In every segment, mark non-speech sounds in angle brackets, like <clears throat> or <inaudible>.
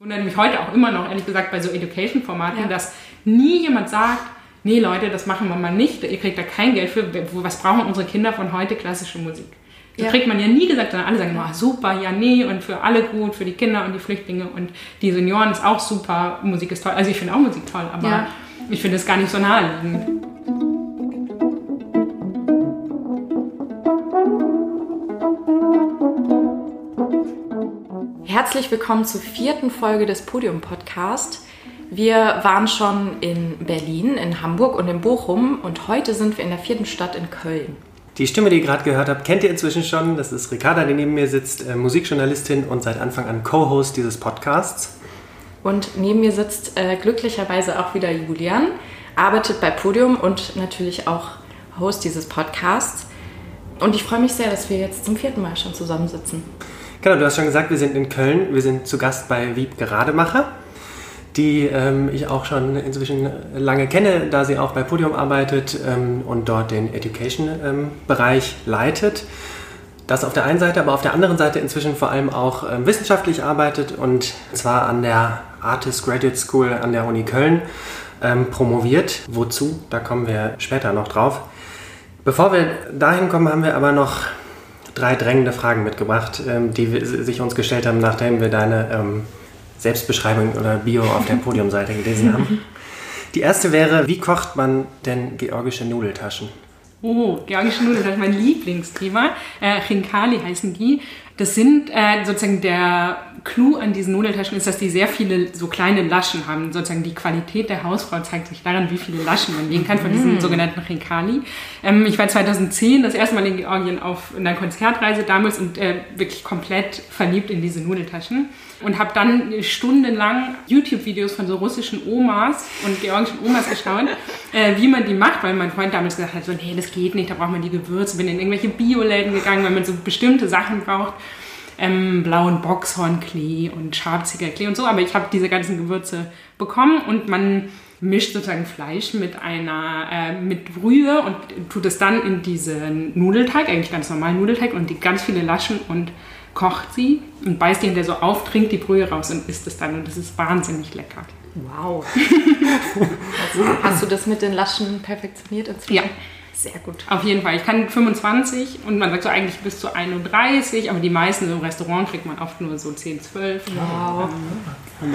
wundert mich heute auch immer noch, ehrlich gesagt, bei so Education-Formaten, ja. dass nie jemand sagt, nee Leute, das machen wir mal nicht, ihr kriegt da kein Geld für, was brauchen unsere Kinder von heute klassische Musik? Das ja. kriegt man ja nie gesagt, sondern alle sagen immer, super, ja, nee, und für alle gut, für die Kinder und die Flüchtlinge und die Senioren ist auch super, Musik ist toll. Also ich finde auch Musik toll, aber ja. ich finde es gar nicht so naheliegend. Herzlich willkommen zur vierten Folge des Podium Podcast. Wir waren schon in Berlin, in Hamburg und in Bochum und heute sind wir in der vierten Stadt in Köln. Die Stimme, die ihr gerade gehört habt, kennt ihr inzwischen schon. Das ist Ricarda, die neben mir sitzt, äh, Musikjournalistin und seit Anfang an Co-Host dieses Podcasts. Und neben mir sitzt äh, glücklicherweise auch wieder Julian, arbeitet bei Podium und natürlich auch Host dieses Podcasts. Und ich freue mich sehr, dass wir jetzt zum vierten Mal schon zusammensitzen. Genau, du hast schon gesagt, wir sind in Köln. Wir sind zu Gast bei Wieb Gerademacher, die ähm, ich auch schon inzwischen lange kenne, da sie auch bei Podium arbeitet ähm, und dort den Education-Bereich ähm, leitet. Das auf der einen Seite, aber auf der anderen Seite inzwischen vor allem auch ähm, wissenschaftlich arbeitet und zwar an der Artist Graduate School an der Uni Köln ähm, promoviert. Wozu? Da kommen wir später noch drauf. Bevor wir dahin kommen, haben wir aber noch drei drängende Fragen mitgebracht, ähm, die sich uns gestellt haben, nachdem wir deine ähm, Selbstbeschreibung oder Bio auf der <laughs> Podiumseite gelesen haben. <laughs> Die erste wäre, wie kocht man denn georgische Nudeltaschen? Oh, georgische Nudeln, das ist mein Lieblingsthema. Äh, Chinkali heißen die. Das sind äh, sozusagen der Clou an diesen Nudeltaschen ist, dass die sehr viele so kleine Laschen haben. Sozusagen die Qualität der Hausfrau zeigt sich daran, wie viele Laschen man legen kann von diesen mm. sogenannten Chinkali. Ähm, ich war 2010 das erste Mal in Georgien auf einer Konzertreise damals und äh, wirklich komplett verliebt in diese Nudeltaschen und habe dann stundenlang YouTube-Videos von so russischen Omas und georgischen Omas geschaut, äh, wie man die macht, weil mein Freund damals gesagt hat, so, nee, das geht nicht, da braucht man die Gewürze. Bin in irgendwelche Bioläden gegangen, weil man so bestimmte Sachen braucht. Ähm, blauen Boxhornklee und Schabzigerklee und so, aber ich habe diese ganzen Gewürze bekommen und man mischt sozusagen Fleisch mit einer äh, mit Brühe und tut es dann in diesen Nudelteig, eigentlich ganz normalen Nudelteig und die ganz viele Laschen und kocht sie und beißt die hinterher so auf, trinkt die Brühe raus und isst es dann. Und das ist wahnsinnig lecker. Wow. also, <laughs> hast du das mit den Laschen perfektioniert inzwischen? Ja. Sehr gut. Auf jeden Fall. Ich kann 25 und man sagt so eigentlich bis zu 31, aber die meisten im Restaurant kriegt man oft nur so 10, 12. Wow. Ähm,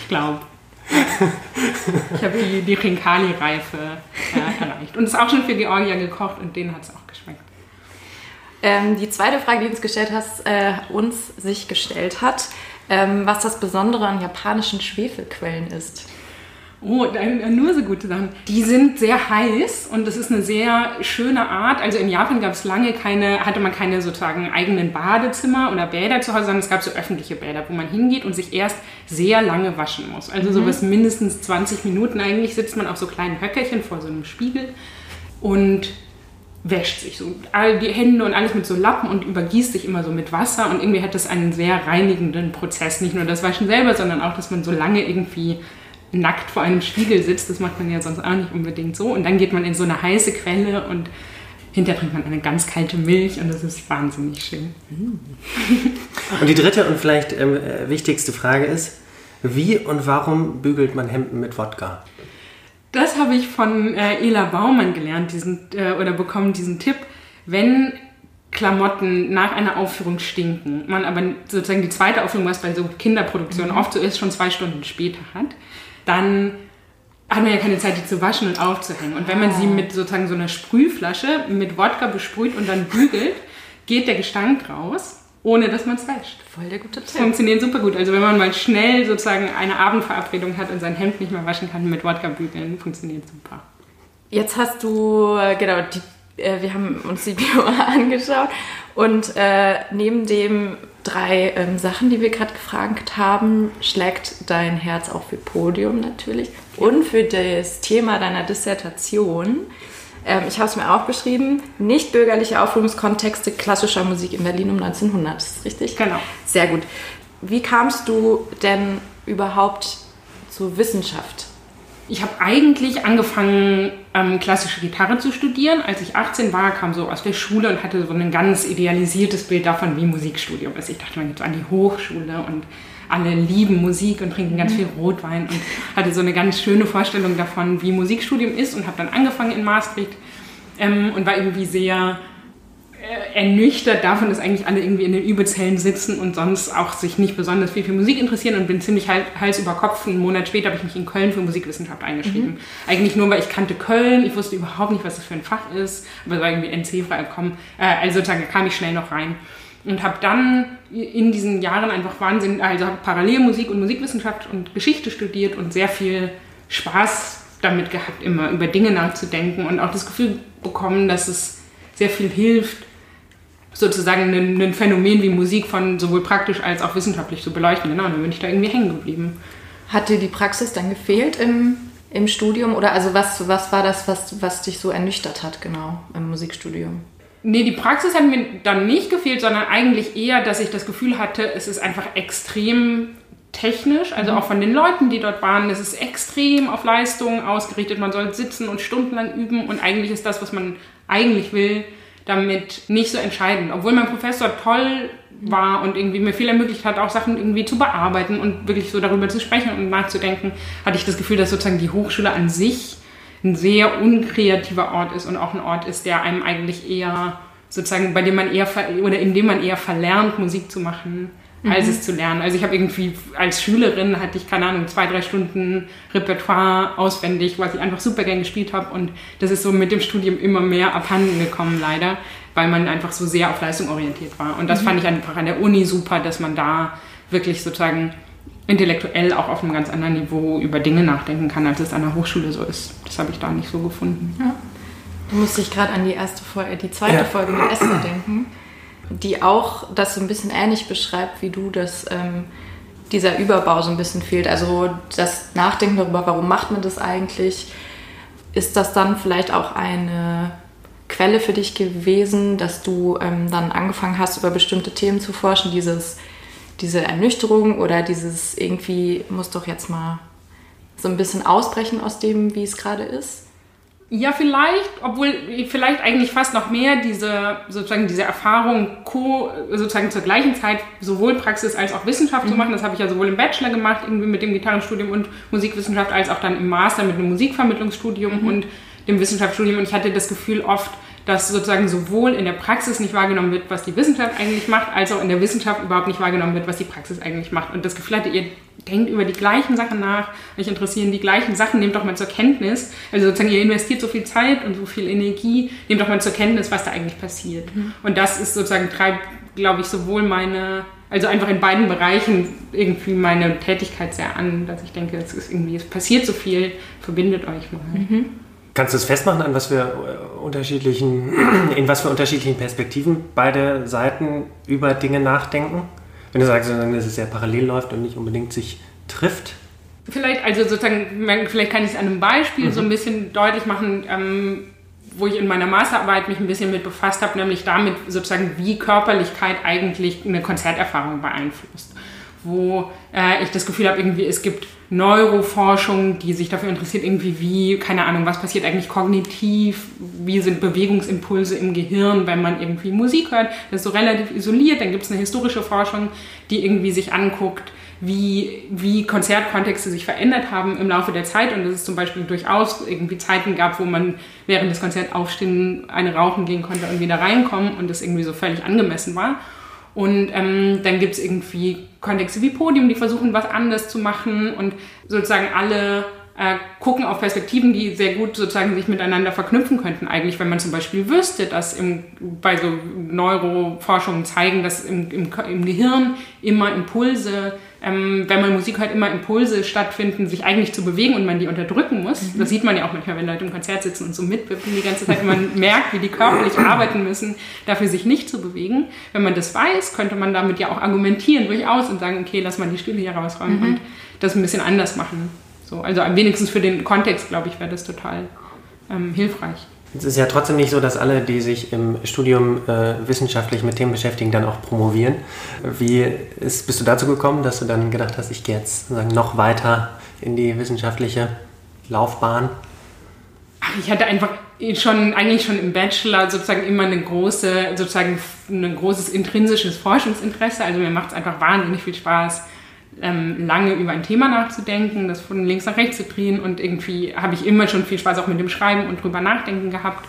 ich glaube. ich habe die, die Rinkali-Reife äh, erreicht. Und es ist auch schon für Georgia gekocht und denen hat es auch geschmeckt. Ähm, die zweite Frage, die du uns gestellt hast, äh, uns sich gestellt hat, ähm, was das Besondere an japanischen Schwefelquellen ist. Oh, nur so gute Sachen. Die sind sehr heiß und das ist eine sehr schöne Art. Also in Japan gab es lange keine, hatte man keine sozusagen eigenen Badezimmer oder Bäder zu Hause, sondern es gab so öffentliche Bäder, wo man hingeht und sich erst sehr lange waschen muss. Also mhm. so bis mindestens 20 Minuten eigentlich sitzt man auf so kleinen Höckerchen vor so einem Spiegel und wäscht sich so all die Hände und alles mit so Lappen und übergießt sich immer so mit Wasser und irgendwie hat das einen sehr reinigenden Prozess. Nicht nur das Waschen selber, sondern auch, dass man so lange irgendwie nackt vor einem Spiegel sitzt. Das macht man ja sonst auch nicht unbedingt so. Und dann geht man in so eine heiße Quelle und hinterher trinkt man eine ganz kalte Milch und das ist wahnsinnig schön. Und die dritte und vielleicht ähm, äh, wichtigste Frage ist, wie und warum bügelt man Hemden mit Wodka? Das habe ich von äh, Ela Baumann gelernt, diesen, äh, oder bekommen diesen Tipp. Wenn Klamotten nach einer Aufführung stinken, man aber sozusagen die zweite Aufführung, was bei so Kinderproduktionen mhm. oft so ist, schon zwei Stunden später hat, dann hat man ja keine Zeit, die zu waschen und aufzuhängen. Und wenn man sie ah. mit sozusagen so einer Sprühflasche mit Wodka besprüht und dann bügelt, geht der Gestank raus ohne dass man es wäscht. Voll der gute Tipp. Funktioniert super gut. Also wenn man mal schnell sozusagen eine Abendverabredung hat und sein Hemd nicht mehr waschen kann mit Wodka bügeln, funktioniert super. Jetzt hast du, äh, genau, die, äh, wir haben uns die <laughs> Bio angeschaut und äh, neben dem drei ähm, Sachen, die wir gerade gefragt haben, schlägt dein Herz auch für Podium natürlich und für das Thema deiner Dissertation. Ähm, ich habe es mir aufgeschrieben. Nicht bürgerliche Aufführungskontexte klassischer Musik in Berlin um 1900. Ist das richtig? Genau. Sehr gut. Wie kamst du denn überhaupt zur Wissenschaft? Ich habe eigentlich angefangen, ähm, klassische Gitarre zu studieren. Als ich 18 war, kam so aus der Schule und hatte so ein ganz idealisiertes Bild davon, wie Musikstudium ist. Ich dachte, man geht so an die Hochschule und alle lieben Musik und trinken ganz viel Rotwein und hatte so eine ganz schöne Vorstellung davon, wie Musikstudium ist und habe dann angefangen in Maastricht ähm, und war irgendwie sehr äh, ernüchtert davon, dass eigentlich alle irgendwie in den Übezellen sitzen und sonst auch sich nicht besonders viel für Musik interessieren und bin ziemlich Hals über Kopf. Einen Monat später habe ich mich in Köln für Musikwissenschaft eingeschrieben. Mhm. Eigentlich nur, weil ich kannte Köln, ich wusste überhaupt nicht, was das für ein Fach ist, aber es war irgendwie NC-frei gekommen. Äh, also sozusagen kam ich schnell noch rein. Und habe dann in diesen Jahren einfach Wahnsinn, also habe parallel Musik und Musikwissenschaft und Geschichte studiert und sehr viel Spaß damit gehabt, immer über Dinge nachzudenken und auch das Gefühl bekommen, dass es sehr viel hilft, sozusagen ein, Phänomen wie Musik von sowohl praktisch als auch wissenschaftlich zu beleuchten. Genau, dann bin ich da irgendwie hängen geblieben. Hat dir die Praxis dann gefehlt im, im Studium? Oder also was, was war das, was, was dich so ernüchtert hat, genau, im Musikstudium? Nee, die Praxis hat mir dann nicht gefehlt, sondern eigentlich eher, dass ich das Gefühl hatte, es ist einfach extrem technisch, also mhm. auch von den Leuten, die dort waren, es ist extrem auf Leistung ausgerichtet. Man soll sitzen und stundenlang üben und eigentlich ist das, was man eigentlich will, damit nicht so entscheidend. Obwohl mein Professor toll war und irgendwie mir viel ermöglicht hat, auch Sachen irgendwie zu bearbeiten und wirklich so darüber zu sprechen und nachzudenken, hatte ich das Gefühl, dass sozusagen die Hochschule an sich ein sehr unkreativer Ort ist und auch ein Ort ist, der einem eigentlich eher sozusagen, bei dem man eher oder in dem man eher verlernt, Musik zu machen mhm. als es zu lernen. Also ich habe irgendwie als Schülerin hatte ich, keine Ahnung, zwei, drei Stunden Repertoire auswendig, was ich einfach super gern gespielt habe. Und das ist so mit dem Studium immer mehr abhanden gekommen, leider, weil man einfach so sehr auf Leistung orientiert war. Und das mhm. fand ich einfach an der Uni super, dass man da wirklich sozusagen intellektuell auch auf einem ganz anderen Niveau über Dinge nachdenken kann, als es an der Hochschule so ist. Das habe ich da nicht so gefunden. Ja. Du musst dich gerade an die erste Folge, die zweite ja. Folge mit Essen denken die auch das so ein bisschen ähnlich beschreibt wie du, dass ähm, dieser Überbau so ein bisschen fehlt. Also das Nachdenken darüber, warum macht man das eigentlich, ist das dann vielleicht auch eine Quelle für dich gewesen, dass du ähm, dann angefangen hast, über bestimmte Themen zu forschen, dieses, diese Ernüchterung oder dieses irgendwie muss doch jetzt mal so ein bisschen ausbrechen aus dem, wie es gerade ist? Ja, vielleicht, obwohl vielleicht eigentlich fast noch mehr diese sozusagen diese Erfahrung co, sozusagen zur gleichen Zeit sowohl Praxis als auch Wissenschaft mhm. zu machen. Das habe ich ja sowohl im Bachelor gemacht, irgendwie mit dem Gitarrenstudium und Musikwissenschaft, als auch dann im Master mit einem Musikvermittlungsstudium mhm. und dem Wissenschaftsstudium. Und ich hatte das Gefühl oft, dass sozusagen sowohl in der Praxis nicht wahrgenommen wird, was die Wissenschaft eigentlich macht, als auch in der Wissenschaft überhaupt nicht wahrgenommen wird, was die Praxis eigentlich macht. Und das Gefühl hatte, ihr denkt über die gleichen Sachen nach, euch interessieren die gleichen Sachen, nehmt doch mal zur Kenntnis. Also sozusagen, ihr investiert so viel Zeit und so viel Energie, nehmt doch mal zur Kenntnis, was da eigentlich passiert. Mhm. Und das ist sozusagen, treibt, glaube ich, sowohl meine, also einfach in beiden Bereichen irgendwie meine Tätigkeit sehr an, dass ich denke, es ist irgendwie, es passiert so viel, verbindet euch mal. Mhm. Kannst du es festmachen, an was für äh, unterschiedlichen, <clears throat> in was für unterschiedlichen Perspektiven beide Seiten über Dinge nachdenken? Wenn du sagst, dass es sehr parallel läuft und nicht unbedingt sich trifft? Vielleicht, also sozusagen, vielleicht kann ich es an einem Beispiel mhm. so ein bisschen deutlich machen, ähm, wo ich in meiner Masterarbeit mich ein bisschen mit befasst habe, nämlich damit sozusagen, wie Körperlichkeit eigentlich eine Konzerterfahrung beeinflusst wo äh, ich das Gefühl habe, irgendwie es gibt Neuroforschung, die sich dafür interessiert, irgendwie wie, keine Ahnung, was passiert eigentlich kognitiv, wie sind Bewegungsimpulse im Gehirn, wenn man irgendwie Musik hört. Das ist so relativ isoliert. Dann gibt es eine historische Forschung, die irgendwie sich anguckt, wie, wie Konzertkontexte sich verändert haben im Laufe der Zeit und dass es zum Beispiel durchaus irgendwie Zeiten gab, wo man während des Konzerts aufstehen, eine rauchen gehen konnte und wieder reinkommen und das irgendwie so völlig angemessen war. Und ähm, dann gibt es irgendwie Kontexte wie Podium, die versuchen, was anders zu machen und sozusagen alle äh, gucken auf Perspektiven, die sehr gut sozusagen sich miteinander verknüpfen könnten. Eigentlich, wenn man zum Beispiel wüsste, dass im, bei so Neuroforschungen zeigen, dass im, im, im Gehirn immer Impulse ähm, wenn man Musik hört, immer Impulse stattfinden, sich eigentlich zu bewegen und man die unterdrücken muss. Mhm. Das sieht man ja auch manchmal, wenn Leute im Konzert sitzen und so mitwippen die ganze Zeit und man <laughs> merkt, wie die körperlich arbeiten müssen, dafür sich nicht zu bewegen. Wenn man das weiß, könnte man damit ja auch argumentieren durchaus und sagen, okay, lass mal die Stühle hier rausräumen mhm. und das ein bisschen anders machen. So, also wenigstens für den Kontext, glaube ich, wäre das total ähm, hilfreich. Es ist ja trotzdem nicht so, dass alle, die sich im Studium äh, wissenschaftlich mit Themen beschäftigen, dann auch promovieren. Wie ist, bist du dazu gekommen, dass du dann gedacht hast, ich gehe jetzt noch weiter in die wissenschaftliche Laufbahn? Ach, ich hatte einfach schon eigentlich schon im Bachelor sozusagen immer eine große, sozusagen ein großes intrinsisches Forschungsinteresse. Also mir macht es einfach wahnsinnig viel Spaß, ähm, lange über ein Thema nachzudenken, das von links nach rechts zu drehen und irgendwie habe ich immer schon viel Spaß auch mit dem Schreiben und drüber nachdenken gehabt.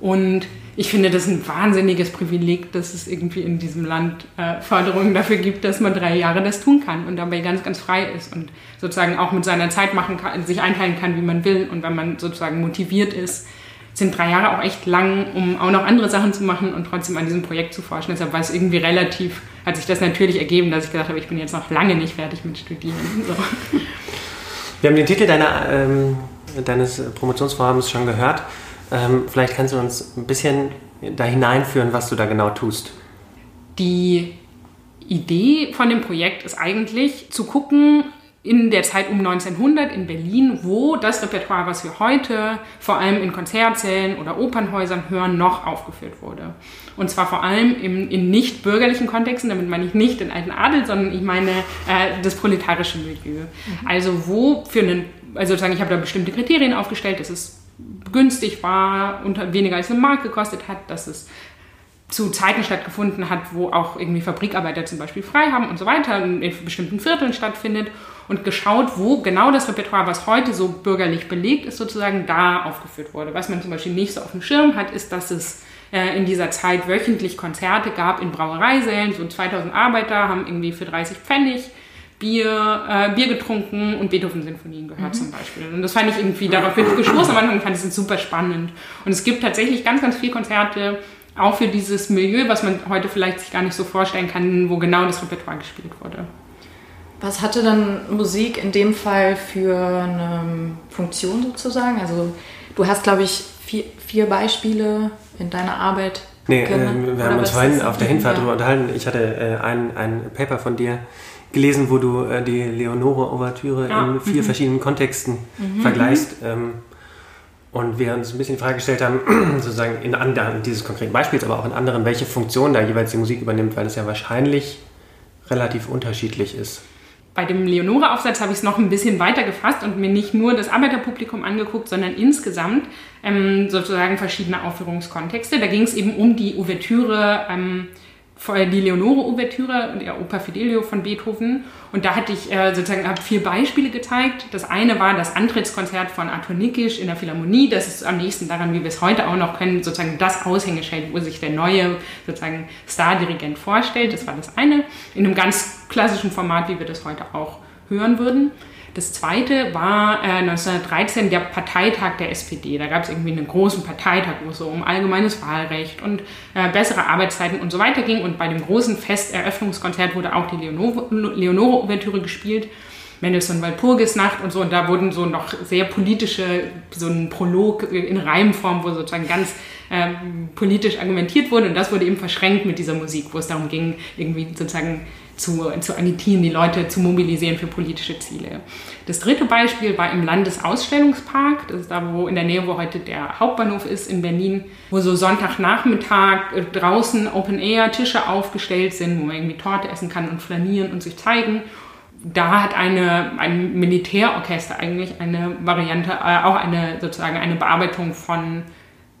Und ich finde das ein wahnsinniges Privileg, dass es irgendwie in diesem Land äh, Förderungen dafür gibt, dass man drei Jahre das tun kann und dabei ganz, ganz frei ist und sozusagen auch mit seiner Zeit machen kann, sich einteilen kann, wie man will. Und wenn man sozusagen motiviert ist, sind drei Jahre auch echt lang, um auch noch andere Sachen zu machen und trotzdem an diesem Projekt zu forschen. Deshalb war es irgendwie relativ, hat sich das natürlich ergeben, dass ich gesagt habe, ich bin jetzt noch lange nicht fertig mit Studieren. So. Wir haben den Titel deiner, ähm, deines Promotionsvorhabens schon gehört. Ähm, vielleicht kannst du uns ein bisschen da hineinführen, was du da genau tust. Die Idee von dem Projekt ist eigentlich zu gucken, in der Zeit um 1900 in Berlin, wo das Repertoire, was wir heute vor allem in Konzertsälen oder Opernhäusern hören, noch aufgeführt wurde. Und zwar vor allem im, in nicht bürgerlichen Kontexten, damit meine ich nicht den alten Adel, sondern ich meine äh, das proletarische Milieu. Mhm. Also wo für einen, also sozusagen, ich habe da bestimmte Kriterien aufgestellt, dass es günstig war, unter, weniger als eine Mark gekostet hat, dass es zu Zeiten stattgefunden hat, wo auch irgendwie Fabrikarbeiter zum Beispiel frei haben und so weiter, in bestimmten Vierteln stattfindet und geschaut, wo genau das Repertoire, was heute so bürgerlich belegt ist, sozusagen da aufgeführt wurde. Was man zum Beispiel nicht so auf dem Schirm hat, ist, dass es äh, in dieser Zeit wöchentlich Konzerte gab in Brauereisälen. So 2000 Arbeiter haben irgendwie für 30 Pfennig Bier, äh, Bier getrunken und Beethoven-Sinfonien gehört mhm. zum Beispiel. Und das fand ich irgendwie, darauf bin ich gestoßen am Anfang, fand ich es super spannend. Und es gibt tatsächlich ganz, ganz viele Konzerte, auch für dieses Milieu, was man heute vielleicht sich gar nicht so vorstellen kann, wo genau das Repertoire gespielt wurde. Was hatte dann Musik in dem Fall für eine Funktion sozusagen? Also du hast, glaube ich, vier, vier Beispiele in deiner Arbeit. Nee, äh, wir haben uns vorhin auf der Hinfahrt ja. darüber unterhalten. Ich hatte äh, ein, ein Paper von dir gelesen, wo du äh, die Leonore-Ouvertüre ja. in vier mhm. verschiedenen Kontexten mhm. vergleichst. Ähm, und wir uns ein bisschen die Frage gestellt haben, <clears throat> sozusagen in anderen, dieses konkreten Beispiels, aber auch in anderen, welche Funktion da jeweils die Musik übernimmt, weil es ja wahrscheinlich relativ unterschiedlich ist bei dem Leonore-Aufsatz habe ich es noch ein bisschen weiter gefasst und mir nicht nur das Arbeiterpublikum angeguckt, sondern insgesamt ähm, sozusagen verschiedene Aufführungskontexte. Da ging es eben um die Ouvertüre ähm, die Leonore-Ouvertüre, der Oper Fidelio von Beethoven. Und da hatte ich äh, sozusagen hab vier Beispiele gezeigt. Das eine war das Antrittskonzert von Arthur Nikisch in der Philharmonie. Das ist am nächsten daran, wie wir es heute auch noch können, sozusagen das Aushängeschild, wo sich der neue sozusagen Stardirigent vorstellt. Das war das eine. In einem ganz klassischen Format, wie wir das heute auch hören würden. Das zweite war äh, 1913 der Parteitag der SPD. Da gab es irgendwie einen großen Parteitag, wo es so um allgemeines Wahlrecht und äh, bessere Arbeitszeiten und so weiter ging. Und bei dem großen Festeröffnungskonzert wurde auch die Leonore-Ouvertüre gespielt. Mendelssohn Walpurgisnacht und so. Und da wurden so noch sehr politische, so ein Prolog in Reimform, wo sozusagen ganz ähm, politisch argumentiert wurde. Und das wurde eben verschränkt mit dieser Musik, wo es darum ging, irgendwie sozusagen zu, zu agitieren, die Leute zu mobilisieren für politische Ziele. Das dritte Beispiel war im Landesausstellungspark, das ist da, wo in der Nähe, wo heute der Hauptbahnhof ist in Berlin, wo so Sonntagnachmittag äh, draußen Open Air Tische aufgestellt sind, wo man irgendwie Torte essen kann und flanieren und sich zeigen. Da hat eine, ein Militärorchester eigentlich eine Variante, äh, auch eine sozusagen eine Bearbeitung von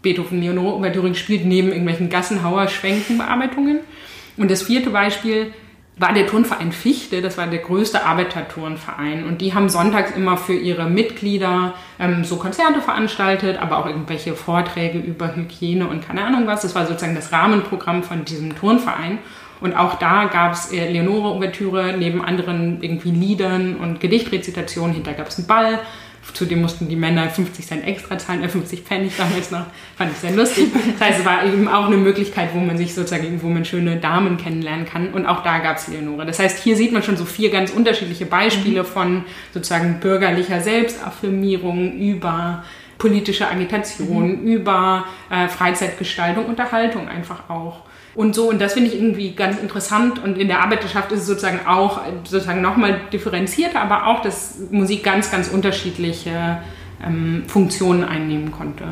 Beethoven Leonore Ouvertüre gespielt, neben irgendwelchen Gassenhauer Schwenkenbearbeitungen. Und das vierte Beispiel war der Turnverein Fichte, das war der größte Arbeiterturnverein. Und die haben sonntags immer für ihre Mitglieder ähm, so Konzerte veranstaltet, aber auch irgendwelche Vorträge über Hygiene und keine Ahnung was. Das war sozusagen das Rahmenprogramm von diesem Turnverein. Und auch da gab es äh, Leonore-Ouvertüre neben anderen irgendwie Liedern und Gedichtrezitationen. Hinter gab es einen Ball. Zudem mussten die Männer 50 Cent extra zahlen, äh 50 Pfennig damals noch. Fand ich sehr lustig. Das heißt, es war eben auch eine Möglichkeit, wo man sich sozusagen, wo man schöne Damen kennenlernen kann. Und auch da gab es Leonore. Das heißt, hier sieht man schon so vier ganz unterschiedliche Beispiele mhm. von sozusagen bürgerlicher Selbstaffirmierung über politische Agitation, mhm. über äh, Freizeitgestaltung, Unterhaltung einfach auch und so. Und das finde ich irgendwie ganz interessant. Und in der Arbeiterschaft ist es sozusagen auch sozusagen nochmal differenzierter, aber auch, dass Musik ganz, ganz unterschiedliche ähm, Funktionen einnehmen konnte.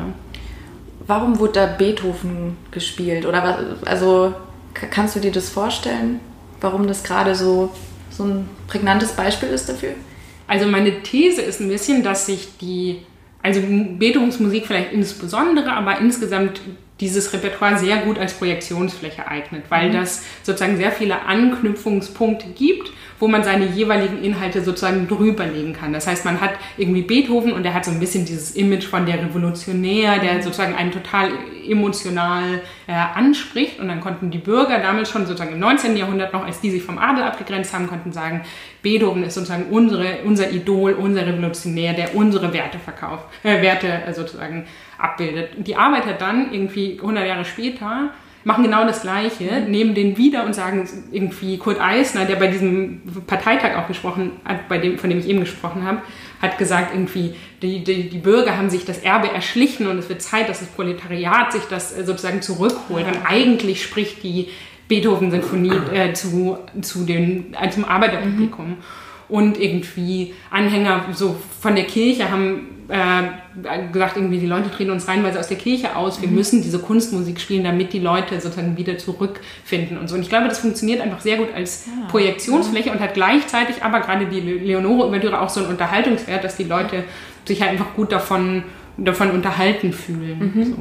Warum wurde da Beethoven gespielt? Oder was, also kannst du dir das vorstellen, warum das gerade so, so ein prägnantes Beispiel ist dafür? Also meine These ist ein bisschen, dass sich die, also Beethovens Musik vielleicht insbesondere, aber insgesamt dieses Repertoire sehr gut als Projektionsfläche eignet, weil mhm. das sozusagen sehr viele Anknüpfungspunkte gibt, wo man seine jeweiligen Inhalte sozusagen drüberlegen kann. Das heißt, man hat irgendwie Beethoven und der hat so ein bisschen dieses Image von der Revolutionär, der sozusagen einen total emotional äh, anspricht. Und dann konnten die Bürger damals schon sozusagen im 19. Jahrhundert noch, als die sich vom Adel abgegrenzt haben, konnten sagen, Beethoven ist sozusagen unsere, unser Idol, unser Revolutionär, der unsere Werte verkauft, äh, Werte äh, sozusagen abbildet. Die Arbeiter dann irgendwie 100 Jahre später machen genau das Gleiche, nehmen den wieder und sagen irgendwie Kurt Eisner, der bei diesem Parteitag auch gesprochen hat, bei dem, von dem ich eben gesprochen habe, hat gesagt irgendwie, die, die, die Bürger haben sich das Erbe erschlichen und es wird Zeit, dass das Proletariat sich das äh, sozusagen zurückholt. Und eigentlich spricht die Beethoven-Sinfonie äh, zu, zu den, äh, zum Arbeiterpublikum. Mhm. Und irgendwie Anhänger so von der Kirche haben äh, gesagt, irgendwie die Leute treten uns reinweise aus der Kirche aus. Wir mhm. müssen diese Kunstmusik spielen, damit die Leute sozusagen wieder zurückfinden und so. Und ich glaube, das funktioniert einfach sehr gut als ja. Projektionsfläche und hat gleichzeitig aber gerade die Leonore-Überdüre auch so einen Unterhaltungswert, dass die Leute sich halt einfach gut davon, davon unterhalten fühlen. Mhm. So.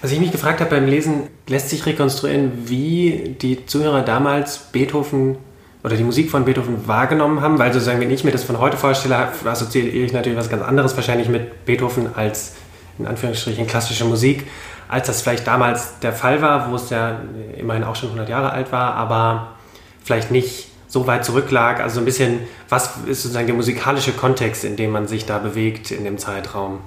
Was ich mich gefragt habe beim Lesen, lässt sich rekonstruieren, wie die Zuhörer damals Beethoven oder die Musik von Beethoven wahrgenommen haben, weil sozusagen, wenn ich mir das von heute vorstelle, assoziiere ich natürlich was ganz anderes wahrscheinlich mit Beethoven als in Anführungsstrichen klassische Musik, als das vielleicht damals der Fall war, wo es ja immerhin auch schon 100 Jahre alt war, aber vielleicht nicht so weit zurücklag. Also ein bisschen, was ist sozusagen der musikalische Kontext, in dem man sich da bewegt in dem Zeitraum?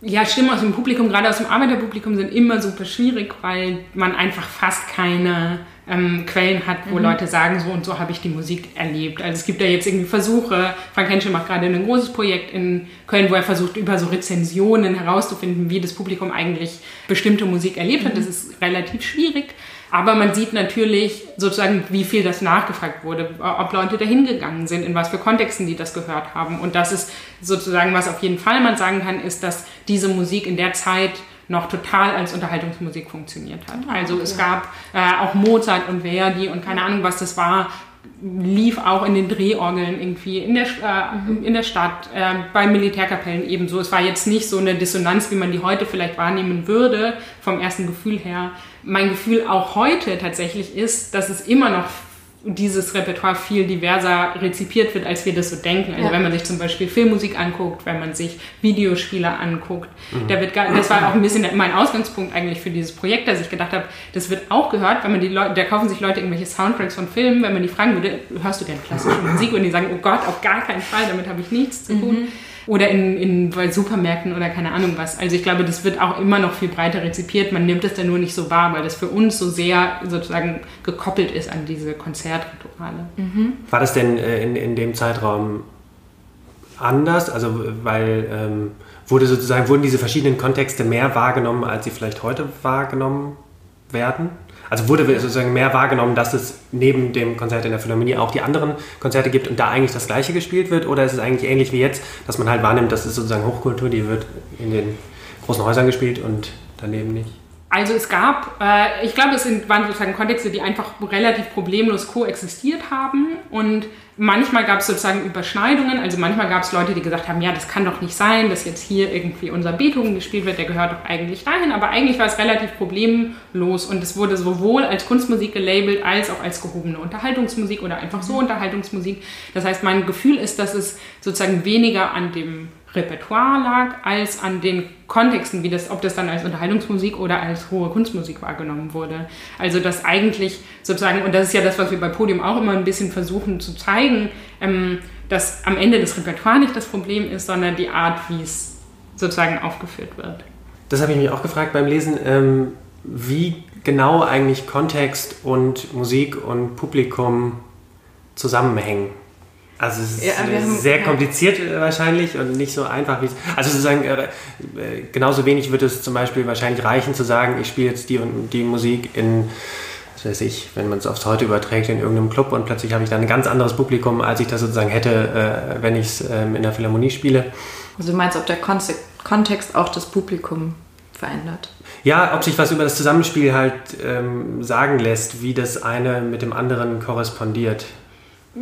Ja, Stimmen aus dem Publikum, gerade aus dem Arbeiterpublikum, sind immer super schwierig, weil man einfach fast keine ähm, Quellen hat, wo mhm. Leute sagen, so und so habe ich die Musik erlebt. Also es gibt ja jetzt irgendwie Versuche, Frank Henschel macht gerade ein großes Projekt in Köln, wo er versucht, über so Rezensionen herauszufinden, wie das Publikum eigentlich bestimmte Musik erlebt hat. Mhm. Das ist relativ schwierig. Aber man sieht natürlich sozusagen, wie viel das nachgefragt wurde, ob Leute dahin gegangen sind, in was für Kontexten die das gehört haben. Und das ist sozusagen, was auf jeden Fall man sagen kann, ist, dass diese Musik in der Zeit noch total als Unterhaltungsmusik funktioniert hat. Ah, also es gab äh, auch Mozart und Verdi und keine Ahnung, was das war, lief auch in den Drehorgeln irgendwie in der, äh, mhm. in der Stadt, äh, bei Militärkapellen ebenso. Es war jetzt nicht so eine Dissonanz, wie man die heute vielleicht wahrnehmen würde, vom ersten Gefühl her. Mein Gefühl auch heute tatsächlich ist, dass es immer noch dieses Repertoire viel diverser rezipiert wird, als wir das so denken. Also ja. wenn man sich zum Beispiel Filmmusik anguckt, wenn man sich Videospiele anguckt, mhm. da wird gar, das war auch ein bisschen mein Ausgangspunkt eigentlich für dieses Projekt, dass ich gedacht habe, das wird auch gehört, wenn man die Leute, da kaufen sich Leute irgendwelche Soundtracks von Filmen, wenn man die fragen würde, hörst du gerne klassische Musik? Und die sagen, oh Gott, auf gar keinen Fall, damit habe ich nichts zu tun. Mhm oder in, in bei Supermärkten oder keine Ahnung was. Also ich glaube, das wird auch immer noch viel breiter rezipiert. Man nimmt es dann nur nicht so wahr, weil das für uns so sehr sozusagen gekoppelt ist an diese Konzertrituale. Mhm. War das denn äh, in, in dem Zeitraum anders? Also weil ähm, wurde sozusagen, wurden diese verschiedenen Kontexte mehr wahrgenommen, als sie vielleicht heute wahrgenommen werden? Also wurde sozusagen mehr wahrgenommen, dass es neben dem Konzert in der Philharmonie auch die anderen Konzerte gibt und da eigentlich das Gleiche gespielt wird? Oder ist es eigentlich ähnlich wie jetzt, dass man halt wahrnimmt, dass es sozusagen Hochkultur, die wird in den großen Häusern gespielt und daneben nicht? Also es gab, äh, ich glaube, es sind, waren sozusagen Kontexte, die einfach relativ problemlos koexistiert haben und manchmal gab es sozusagen Überschneidungen. Also manchmal gab es Leute, die gesagt haben, ja, das kann doch nicht sein, dass jetzt hier irgendwie unser Beethoven gespielt wird, der gehört doch eigentlich dahin. Aber eigentlich war es relativ problemlos und es wurde sowohl als Kunstmusik gelabelt als auch als gehobene Unterhaltungsmusik oder einfach so Unterhaltungsmusik. Das heißt, mein Gefühl ist, dass es sozusagen weniger an dem Repertoire lag, als an den Kontexten, wie das, ob das dann als Unterhaltungsmusik oder als hohe Kunstmusik wahrgenommen wurde. Also dass eigentlich sozusagen, und das ist ja das, was wir bei Podium auch immer ein bisschen versuchen zu zeigen, ähm, dass am Ende das Repertoire nicht das Problem ist, sondern die Art, wie es sozusagen aufgeführt wird. Das habe ich mich auch gefragt beim Lesen, ähm, wie genau eigentlich Kontext und Musik und Publikum zusammenhängen. Also es ist ja, sehr kompliziert ja. wahrscheinlich und nicht so einfach wie es. Also sozusagen äh, äh, genauso wenig wird es zum Beispiel wahrscheinlich reichen zu sagen, ich spiele jetzt die und die Musik in, was weiß ich, wenn man es aufs Heute überträgt, in irgendeinem Club und plötzlich habe ich dann ein ganz anderes Publikum, als ich das sozusagen hätte, äh, wenn ich es ähm, in der Philharmonie spiele. Also du meinst, ob der Kontext auch das Publikum verändert? Ja, ob sich was über das Zusammenspiel halt ähm, sagen lässt, wie das eine mit dem anderen korrespondiert.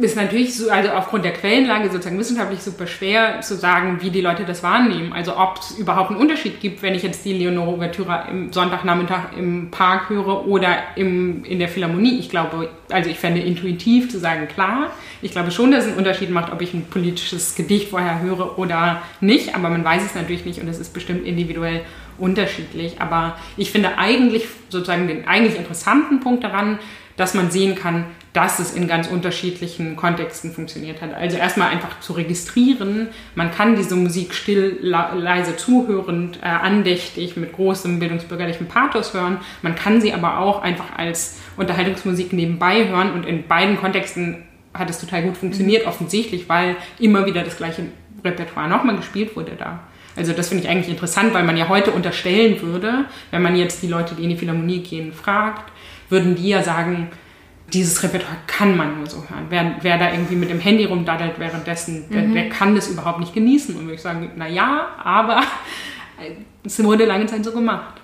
Ist natürlich so, also aufgrund der Quellenlage sozusagen wissenschaftlich super schwer zu sagen, wie die Leute das wahrnehmen. Also ob es überhaupt einen Unterschied gibt, wenn ich jetzt die Leonore Ouvertüre im Sonntagnachmittag im Park höre oder im, in der Philharmonie. Ich glaube, also ich fände intuitiv zu sagen, klar. Ich glaube schon, dass es einen Unterschied macht, ob ich ein politisches Gedicht vorher höre oder nicht, aber man weiß es natürlich nicht und es ist bestimmt individuell unterschiedlich. Aber ich finde eigentlich sozusagen den eigentlich interessanten Punkt daran, dass man sehen kann, dass es in ganz unterschiedlichen Kontexten funktioniert hat. Also erstmal einfach zu registrieren, man kann diese Musik still, leise zuhörend, äh, andächtig, mit großem bildungsbürgerlichen Pathos hören. Man kann sie aber auch einfach als Unterhaltungsmusik nebenbei hören und in beiden Kontexten hat es total gut funktioniert, mhm. offensichtlich, weil immer wieder das gleiche Repertoire nochmal gespielt wurde da. Also das finde ich eigentlich interessant, weil man ja heute unterstellen würde, wenn man jetzt die Leute, die in die Philharmonie gehen, fragt, würden die ja sagen, dieses Repertoire kann man nur so hören. Wer, wer da irgendwie mit dem Handy rumdaddelt währenddessen, der, mhm. der kann das überhaupt nicht genießen. Und würde ich sagen, na ja, aber <laughs> es wurde lange Zeit so gemacht.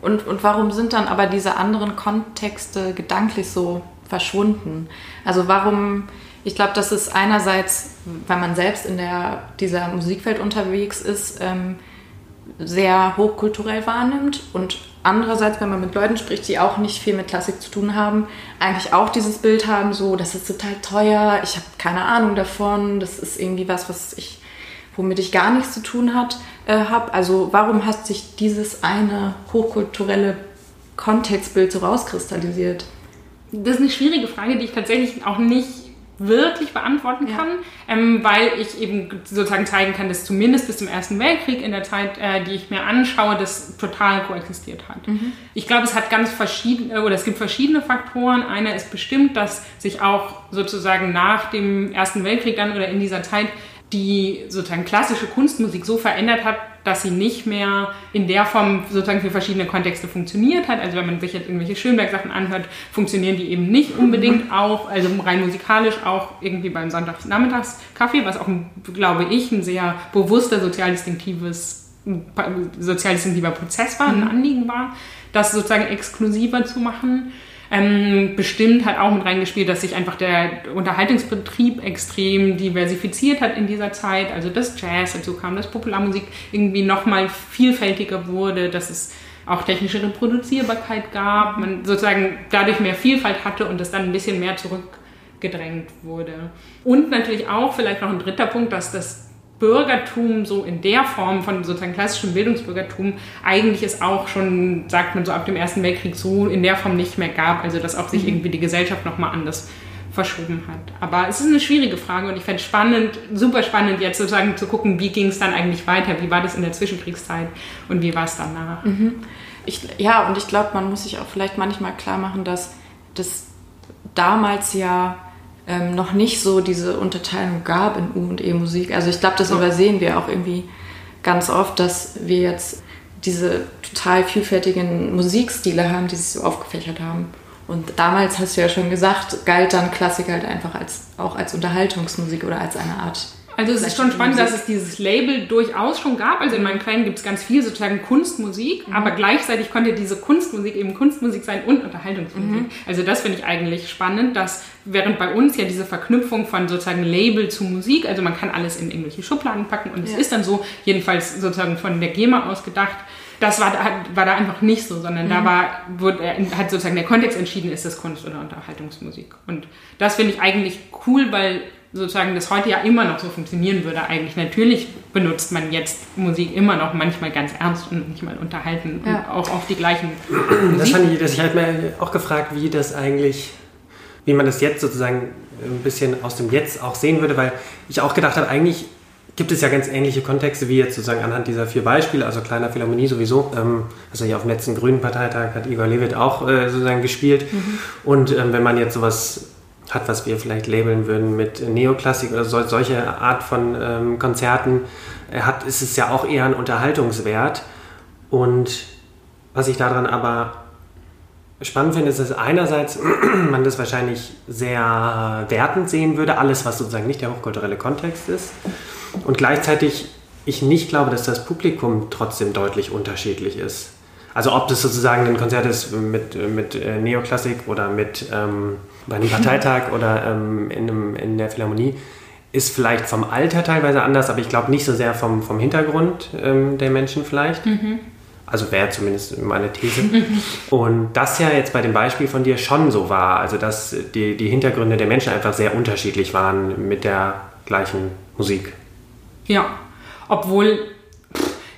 Und, und warum sind dann aber diese anderen Kontexte gedanklich so verschwunden? Also warum, ich glaube, das ist einerseits, weil man selbst in der, dieser Musikwelt unterwegs ist, ähm, sehr hochkulturell wahrnimmt und andererseits, wenn man mit Leuten spricht, die auch nicht viel mit Klassik zu tun haben, eigentlich auch dieses Bild haben, so, das ist total teuer, ich habe keine Ahnung davon, das ist irgendwie was, was ich, womit ich gar nichts zu tun äh, habe. Also warum hat sich dieses eine hochkulturelle Kontextbild so rauskristallisiert? Das ist eine schwierige Frage, die ich tatsächlich auch nicht wirklich beantworten kann, ja. ähm, weil ich eben sozusagen zeigen kann, dass zumindest bis zum Ersten Weltkrieg in der Zeit, äh, die ich mir anschaue, das total koexistiert hat. Mhm. Ich glaube, es hat ganz verschiedene, oder es gibt verschiedene Faktoren. Einer ist bestimmt, dass sich auch sozusagen nach dem Ersten Weltkrieg dann oder in dieser Zeit die sozusagen klassische Kunstmusik so verändert hat, dass sie nicht mehr in der Form sozusagen für verschiedene Kontexte funktioniert hat. Also wenn man sich jetzt irgendwelche Schönberg-Sachen anhört, funktionieren die eben nicht unbedingt <laughs> auch, also rein musikalisch auch irgendwie beim Sonntagsnachmittagskaffee, was auch, glaube ich, ein sehr bewusster sozialdistinktives, sozialdistinktiver Prozess war, ein mhm. Anliegen war, das sozusagen exklusiver zu machen. Ähm, bestimmt hat auch mit reingespielt, dass sich einfach der Unterhaltungsbetrieb extrem diversifiziert hat in dieser Zeit. Also dass Jazz dazu kam, dass Popularmusik irgendwie nochmal vielfältiger wurde, dass es auch technische Reproduzierbarkeit gab, man sozusagen dadurch mehr Vielfalt hatte und das dann ein bisschen mehr zurückgedrängt wurde. Und natürlich auch vielleicht noch ein dritter Punkt, dass das Bürgertum so in der Form von sozusagen klassischem Bildungsbürgertum eigentlich es auch schon, sagt man so ab dem Ersten Weltkrieg so in der Form nicht mehr gab, also dass auch sich mhm. irgendwie die Gesellschaft nochmal anders verschoben hat. Aber es ist eine schwierige Frage und ich fände es spannend, super spannend jetzt sozusagen zu gucken, wie ging es dann eigentlich weiter, wie war das in der Zwischenkriegszeit und wie war es danach. Mhm. Ich, ja, und ich glaube, man muss sich auch vielleicht manchmal klar machen, dass das damals ja ähm, noch nicht so diese Unterteilung gab in U- und E-Musik. Also ich glaube, das übersehen wir auch irgendwie ganz oft, dass wir jetzt diese total vielfältigen Musikstile haben, die sich so aufgefächert haben. Und damals hast du ja schon gesagt, galt dann Klassik halt einfach als, auch als Unterhaltungsmusik oder als eine Art also es ist schon spannend, dass es dieses Label durchaus schon gab. Also in meinen Quellen gibt es ganz viel sozusagen Kunstmusik, mhm. aber gleichzeitig konnte diese Kunstmusik eben Kunstmusik sein und Unterhaltungsmusik. Mhm. Also das finde ich eigentlich spannend, dass während bei uns ja diese Verknüpfung von sozusagen Label zu Musik, also man kann alles in irgendwelche Schubladen packen und es ist dann so, jedenfalls sozusagen von der GEMA aus gedacht, das war, war da einfach nicht so, sondern mhm. da war, wurde, hat sozusagen der Kontext entschieden, ist das Kunst oder Unterhaltungsmusik. Und das finde ich eigentlich cool, weil sozusagen das heute ja immer noch so funktionieren würde eigentlich. Natürlich benutzt man jetzt Musik immer noch manchmal ganz ernst und manchmal unterhalten ja. und auch auf die gleichen. Das fand ich, dass ich halt mir auch gefragt, wie das eigentlich, wie man das jetzt sozusagen ein bisschen aus dem Jetzt auch sehen würde, weil ich auch gedacht habe, eigentlich gibt es ja ganz ähnliche Kontexte wie jetzt sozusagen anhand dieser vier Beispiele, also kleiner Philharmonie sowieso. Ähm, also hier auf dem letzten Grünen Parteitag hat Igor Levit auch äh, sozusagen gespielt. Mhm. Und ähm, wenn man jetzt sowas hat, was wir vielleicht labeln würden mit Neoklassik oder so, solche Art von ähm, Konzerten, hat, ist es ja auch eher ein Unterhaltungswert. Und was ich daran aber spannend finde, ist, dass einerseits <clears throat> man das wahrscheinlich sehr wertend sehen würde, alles, was sozusagen nicht der hochkulturelle Kontext ist. Und gleichzeitig ich nicht glaube, dass das Publikum trotzdem deutlich unterschiedlich ist. Also ob das sozusagen ein Konzert ist mit, mit äh, Neoklassik oder mit ähm, bei einem Parteitag oder ähm, in, einem, in der Philharmonie ist vielleicht vom Alter teilweise anders, aber ich glaube nicht so sehr vom, vom Hintergrund ähm, der Menschen vielleicht. Mhm. Also wäre zumindest meine These. <laughs> Und das ja jetzt bei dem Beispiel von dir schon so war, also dass die, die Hintergründe der Menschen einfach sehr unterschiedlich waren mit der gleichen Musik. Ja, obwohl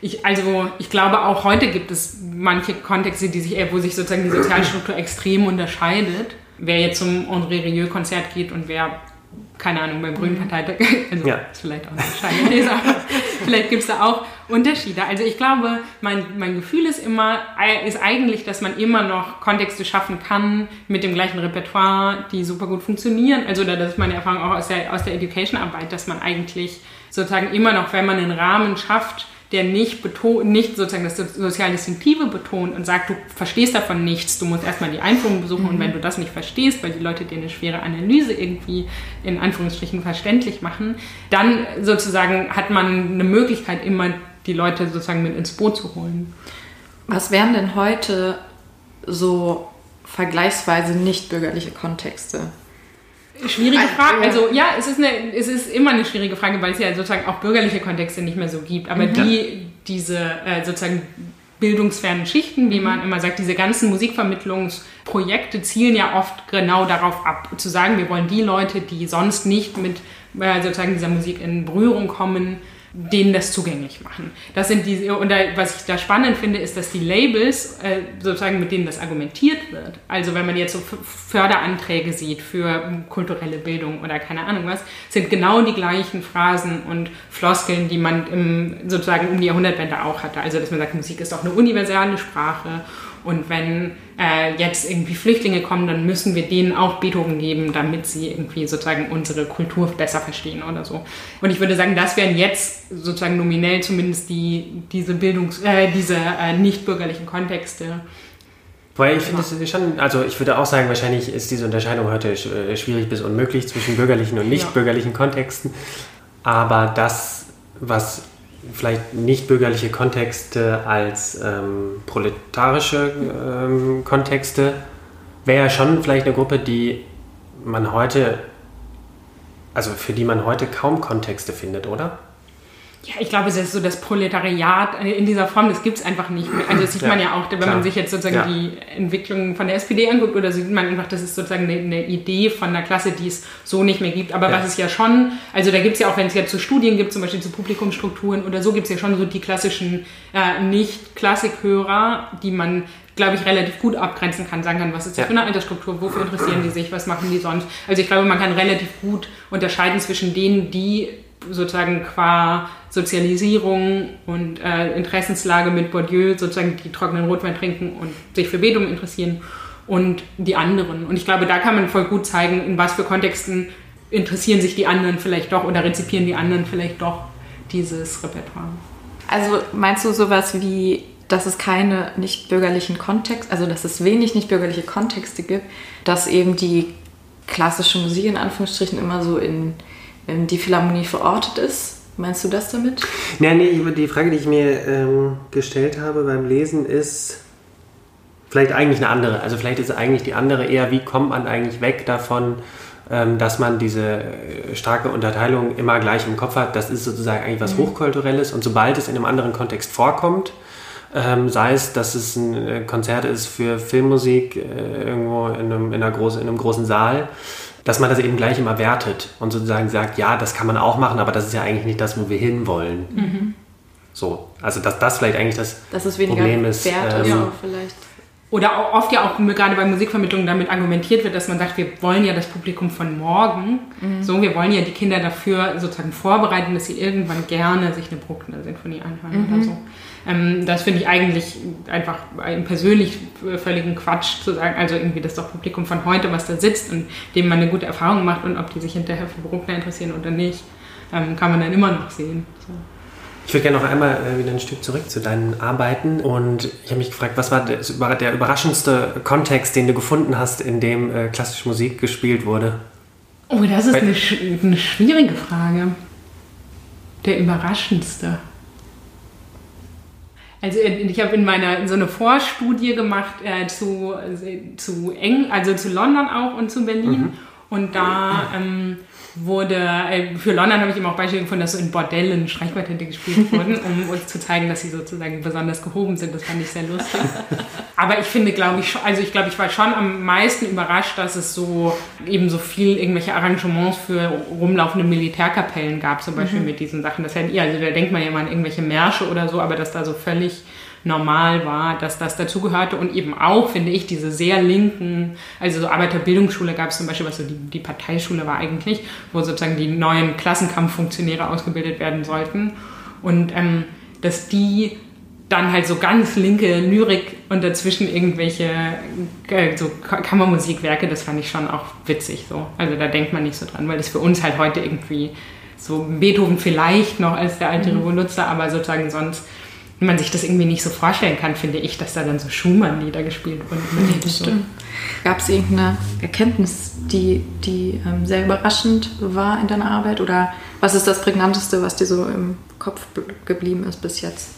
ich, also ich glaube auch heute gibt es manche Kontexte, die sich, wo sich sozusagen die Sozialstruktur extrem unterscheidet. Wer jetzt zum André Rieu-Konzert geht und wer keine Ahnung, beim Grünen mhm. Parteitag, <laughs> also ja. ist vielleicht auch eine Scheine, aber vielleicht gibt es da auch Unterschiede. Also ich glaube, mein, mein Gefühl ist immer, ist eigentlich, dass man immer noch Kontexte schaffen kann mit dem gleichen Repertoire, die super gut funktionieren. Also das ist meine Erfahrung auch aus der, aus der Education-Arbeit, dass man eigentlich sozusagen immer noch, wenn man einen Rahmen schafft, der nicht, betont, nicht sozusagen das soziale Instinktive betont und sagt, du verstehst davon nichts, du musst erstmal die Einführung besuchen mhm. und wenn du das nicht verstehst, weil die Leute dir eine schwere Analyse irgendwie in Anführungsstrichen verständlich machen, dann sozusagen hat man eine Möglichkeit, immer die Leute sozusagen mit ins Boot zu holen. Was wären denn heute so vergleichsweise nicht bürgerliche Kontexte? Schwierige Frage. Also ja, es ist, eine, es ist immer eine schwierige Frage, weil es ja sozusagen auch bürgerliche Kontexte nicht mehr so gibt. Aber mhm. die, diese äh, sozusagen bildungsfernen Schichten, wie man immer sagt, diese ganzen Musikvermittlungsprojekte zielen ja oft genau darauf ab, zu sagen, wir wollen die Leute, die sonst nicht mit äh, sozusagen dieser Musik in Berührung kommen, denen das zugänglich machen. Das sind die, und da, was ich da spannend finde, ist, dass die Labels, äh, sozusagen mit denen das argumentiert wird, also wenn man jetzt so Förderanträge sieht für kulturelle Bildung oder keine Ahnung was, sind genau die gleichen Phrasen und Floskeln, die man im, sozusagen um die Jahrhundertwende auch hatte. Also dass man sagt, Musik ist auch eine universale Sprache und wenn äh, jetzt irgendwie Flüchtlinge kommen, dann müssen wir denen auch Beethoven geben, damit sie irgendwie sozusagen unsere Kultur besser verstehen oder so. Und ich würde sagen, das wären jetzt sozusagen nominell zumindest die, diese Bildungs-, äh, diese äh, nicht bürgerlichen Kontexte. Weil ich finde es schon, also ich würde auch sagen, wahrscheinlich ist diese Unterscheidung heute äh, schwierig bis unmöglich zwischen bürgerlichen und nicht bürgerlichen Kontexten. Aber das, was vielleicht nicht bürgerliche Kontexte als ähm, proletarische ähm, Kontexte, wäre ja schon vielleicht eine Gruppe, die man heute, also für die man heute kaum Kontexte findet, oder? Ja, ich glaube, es ist so das Proletariat in dieser Form, das gibt es einfach nicht mehr. Also das sieht ja, man ja auch, wenn klar. man sich jetzt sozusagen ja. die Entwicklung von der SPD anguckt, oder sieht man einfach, das ist sozusagen eine, eine Idee von einer Klasse, die es so nicht mehr gibt. Aber ja. was es ja schon, also da gibt es ja auch, wenn es jetzt zu Studien gibt, zum Beispiel zu Publikumsstrukturen oder so, gibt es ja schon so die klassischen äh, Nicht-Klassikhörer, die man glaube ich, relativ gut abgrenzen kann, sagen kann, was ist das ja. für eine Altersstruktur, wofür interessieren die sich, was machen die sonst. Also ich glaube, man kann relativ gut unterscheiden zwischen denen, die sozusagen qua Sozialisierung und äh, Interessenslage mit Bourdieu sozusagen die trockenen Rotwein trinken und sich für Beethoven interessieren und die anderen. Und ich glaube, da kann man voll gut zeigen, in was für Kontexten interessieren sich die anderen vielleicht doch oder rezipieren die anderen vielleicht doch dieses Repertoire. Also meinst du sowas wie, dass es keine nicht bürgerlichen Kontexte, also dass es wenig nicht bürgerliche Kontexte gibt, dass eben die klassische Musik in Anführungsstrichen immer so in ähm, die Philharmonie verortet ist. Meinst du das damit? Ja, nee, die Frage, die ich mir ähm, gestellt habe beim Lesen ist vielleicht eigentlich eine andere. Also vielleicht ist eigentlich die andere eher, wie kommt man eigentlich weg davon, ähm, dass man diese äh, starke Unterteilung immer gleich im Kopf hat. Das ist sozusagen eigentlich was mhm. Hochkulturelles und sobald es in einem anderen Kontext vorkommt, ähm, sei es, dass es ein äh, Konzert ist für Filmmusik äh, irgendwo in einem, in, einer großen, in einem großen Saal, dass man das eben gleich immer wertet und sozusagen sagt, ja, das kann man auch machen, aber das ist ja eigentlich nicht das, wo wir hinwollen. Mhm. So, also dass das vielleicht eigentlich das, das ist Problem ist. Wert ähm, ja, vielleicht. Oder oft ja auch gerade bei Musikvermittlung damit argumentiert wird, dass man sagt, wir wollen ja das Publikum von morgen. Mhm. So, wir wollen ja die Kinder dafür sozusagen vorbereiten, dass sie irgendwann gerne sich eine Bruckner-Sinfonie anhören mhm. oder so. Ähm, das finde ich eigentlich einfach persönlich völligen Quatsch zu sagen, also irgendwie das doch Publikum von heute, was da sitzt und dem man eine gute Erfahrung macht und ob die sich hinterher für Bruckner interessieren oder nicht, ähm, kann man dann immer noch sehen. So. Ich würde gerne noch einmal äh, wieder ein Stück zurück zu deinen Arbeiten und ich habe mich gefragt, was war der, der, überraschendste Kontext, den du gefunden hast, in dem äh, klassische Musik gespielt wurde? Oh, das ist eine, eine schwierige Frage. Der überraschendste. Also ich habe in meiner so eine Vorstudie gemacht äh, zu, zu Eng, also zu London auch und zu Berlin. Mhm. Und da ähm, wurde, äh, für London habe ich eben auch Beispiele gefunden, dass so in Bordellen Streichquartette gespielt wurden, <laughs> um uns zu zeigen, dass sie sozusagen besonders gehoben sind. Das fand ich sehr lustig. Aber ich finde, glaube ich, also ich glaube, ich war schon am meisten überrascht, dass es so eben so viel irgendwelche Arrangements für rumlaufende Militärkapellen gab, zum Beispiel mhm. mit diesen Sachen. Das hätten ihr, also da denkt man ja mal an irgendwelche Märsche oder so, aber dass da so völlig normal war, dass das dazugehörte und eben auch, finde ich, diese sehr linken, also so Arbeiterbildungsschule gab es zum Beispiel, was so die, die Parteischule war eigentlich, wo sozusagen die neuen Klassenkampffunktionäre ausgebildet werden sollten und ähm, dass die dann halt so ganz linke Lyrik und dazwischen irgendwelche äh, so Kammermusikwerke, das fand ich schon auch witzig so. Also da denkt man nicht so dran, weil das für uns halt heute irgendwie so Beethoven vielleicht noch als der alte mhm. Revoluzzer, aber sozusagen sonst man sich das irgendwie nicht so vorstellen kann, finde ich, dass da dann so Schumann-Lieder gespielt wurden. Nee, das so. stimmt. Gab es irgendeine Erkenntnis, die, die ähm, sehr überraschend war in deiner Arbeit? Oder was ist das Prägnanteste, was dir so im Kopf geblieben ist bis jetzt?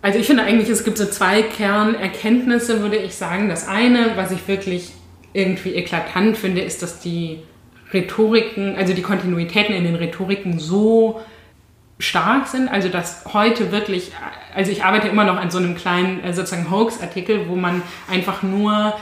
Also ich finde eigentlich, es gibt so zwei Kernerkenntnisse, würde ich sagen. Das eine, was ich wirklich irgendwie eklatant finde, ist, dass die Rhetoriken, also die Kontinuitäten in den Rhetoriken so stark sind, also dass heute wirklich, also ich arbeite immer noch an so einem kleinen äh, sozusagen Hoax-Artikel, wo man einfach nur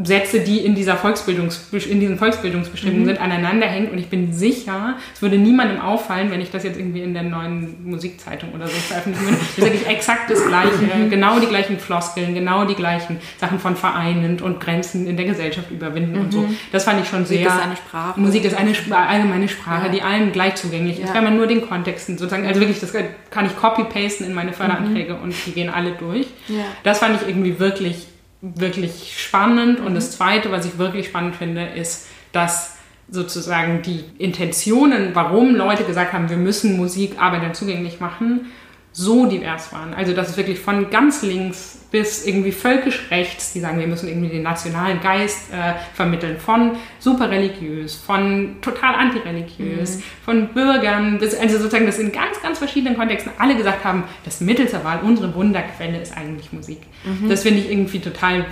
Sätze, die in, dieser Volksbildungs in diesen Volksbildungsbestimmungen mhm. sind, aneinander hängt. Und ich bin sicher, es würde niemandem auffallen, wenn ich das jetzt irgendwie in der neuen Musikzeitung oder so veröffentlichen würde. Das ist wirklich exakt das Gleiche, mhm. genau die gleichen Floskeln, genau die gleichen Sachen von vereinend und Grenzen in der Gesellschaft überwinden mhm. und so. Mhm. Das fand ich schon sehr... Musik ist eine Sprache. Musik ist eine Sp allgemeine Sprache, ja. die allen gleich zugänglich ja. ist, wenn man nur den Kontexten sozusagen, also wirklich, das kann ich copy-pasten in meine Förderanträge mhm. und die gehen alle durch. Ja. Das fand ich irgendwie wirklich wirklich spannend. Und das Zweite, was ich wirklich spannend finde, ist, dass sozusagen die Intentionen, warum Leute gesagt haben, wir müssen Musik Arbeitern zugänglich machen, so divers waren. Also dass es wirklich von ganz links bis irgendwie völkisch rechts, die sagen, wir müssen irgendwie den nationalen Geist äh, vermitteln, von super religiös, von total antireligiös, mhm. von Bürgern, bis, also sozusagen, dass in ganz, ganz verschiedenen Kontexten alle gesagt haben, das Mittel zur Wahl, unsere Wunderquelle ist eigentlich Musik. Mhm. Das finde ich irgendwie total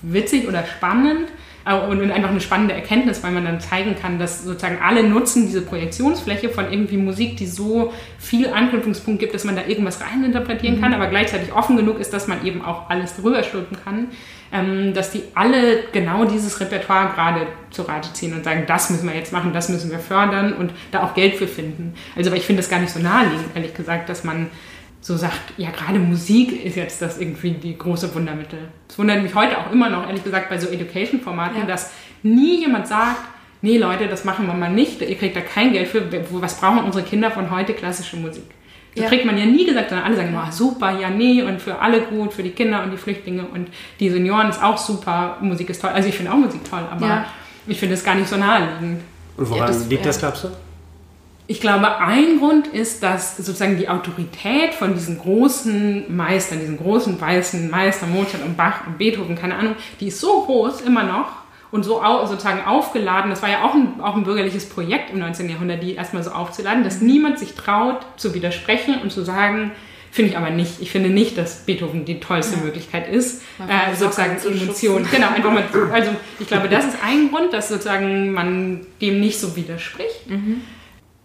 witzig oder spannend und einfach eine spannende Erkenntnis, weil man dann zeigen kann, dass sozusagen alle nutzen diese Projektionsfläche von irgendwie Musik, die so viel Anknüpfungspunkt gibt, dass man da irgendwas reininterpretieren mhm. kann, aber gleichzeitig offen genug ist, dass man eben auch alles drüber stülpen kann, ähm, dass die alle genau dieses Repertoire gerade zu Rate ziehen und sagen, das müssen wir jetzt machen, das müssen wir fördern und da auch Geld für finden. Also, weil ich finde das gar nicht so naheliegend, ehrlich gesagt, dass man so sagt, ja, gerade Musik ist jetzt das irgendwie die große Wundermittel. Es wundert mich heute auch immer noch, ehrlich gesagt, bei so Education-Formaten, ja. dass nie jemand sagt, nee, Leute, das machen wir mal nicht, ihr kriegt da kein Geld für, was brauchen unsere Kinder von heute klassische Musik? Das ja. kriegt man ja nie gesagt, sondern alle sagen immer, super, ja, nee, und für alle gut, für die Kinder und die Flüchtlinge und die Senioren ist auch super, Musik ist toll. Also ich finde auch Musik toll, aber ja. ich finde es gar nicht so naheliegend. Und woran das, liegt das, glaubst du? Ich glaube, ein Grund ist, dass sozusagen die Autorität von diesen großen Meistern, diesen großen weißen Meister, Mozart und Bach und Beethoven, keine Ahnung, die ist so groß immer noch und so sozusagen aufgeladen. Das war ja auch ein, auch ein bürgerliches Projekt im 19. Jahrhundert, die erstmal so aufzuladen, dass niemand sich traut zu widersprechen und zu sagen, Finde ich aber nicht. Ich finde nicht, dass Beethoven die tollste ja. Möglichkeit ist, äh, sozusagen Emotionen. Genau, einfach mal. Also ich glaube, das ist ein Grund, dass sozusagen man dem nicht so widerspricht. Mhm.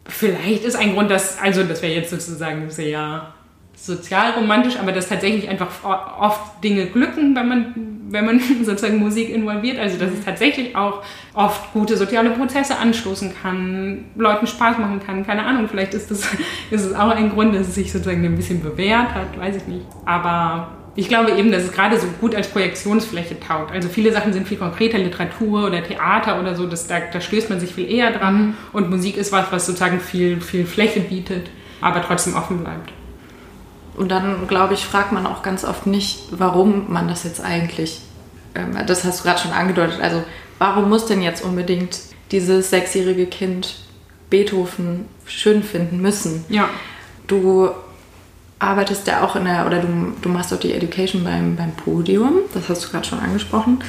Vielleicht ist ein Grund, dass, also das wäre jetzt sozusagen sehr sozialromantisch, aber dass tatsächlich einfach oft Dinge glücken, wenn man, wenn man <laughs> sozusagen Musik involviert. Also dass es tatsächlich auch oft gute soziale Prozesse anstoßen kann, Leuten Spaß machen kann. Keine Ahnung, vielleicht ist das <laughs> ist es auch ein Grund, dass es sich sozusagen ein bisschen bewährt hat, weiß ich nicht. Aber ich glaube eben, dass es gerade so gut als Projektionsfläche taugt. Also viele Sachen sind viel konkreter, Literatur oder Theater oder so, das, da, da stößt man sich viel eher dran. Mhm. Und Musik ist was, was sozusagen viel, viel Fläche bietet, aber trotzdem offen bleibt. Und dann, glaube ich, fragt man auch ganz oft nicht, warum man das jetzt eigentlich, ähm, das hast du gerade schon angedeutet, also warum muss denn jetzt unbedingt dieses sechsjährige Kind Beethoven schön finden müssen? Ja. Du arbeitest ja auch in der, oder du, du machst auch die Education beim, beim Podium, das hast du gerade schon angesprochen.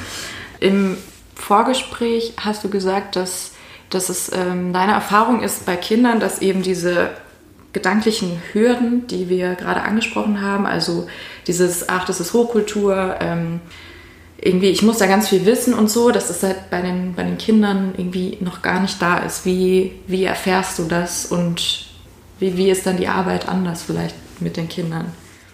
Im Vorgespräch hast du gesagt, dass, dass es ähm, deine Erfahrung ist bei Kindern, dass eben diese gedanklichen Hürden, die wir gerade angesprochen haben. Also dieses, ach, das ist Hochkultur, ähm, irgendwie, ich muss da ganz viel wissen und so, dass das halt bei den, bei den Kindern irgendwie noch gar nicht da ist. Wie, wie erfährst du das und wie, wie ist dann die Arbeit anders vielleicht mit den Kindern?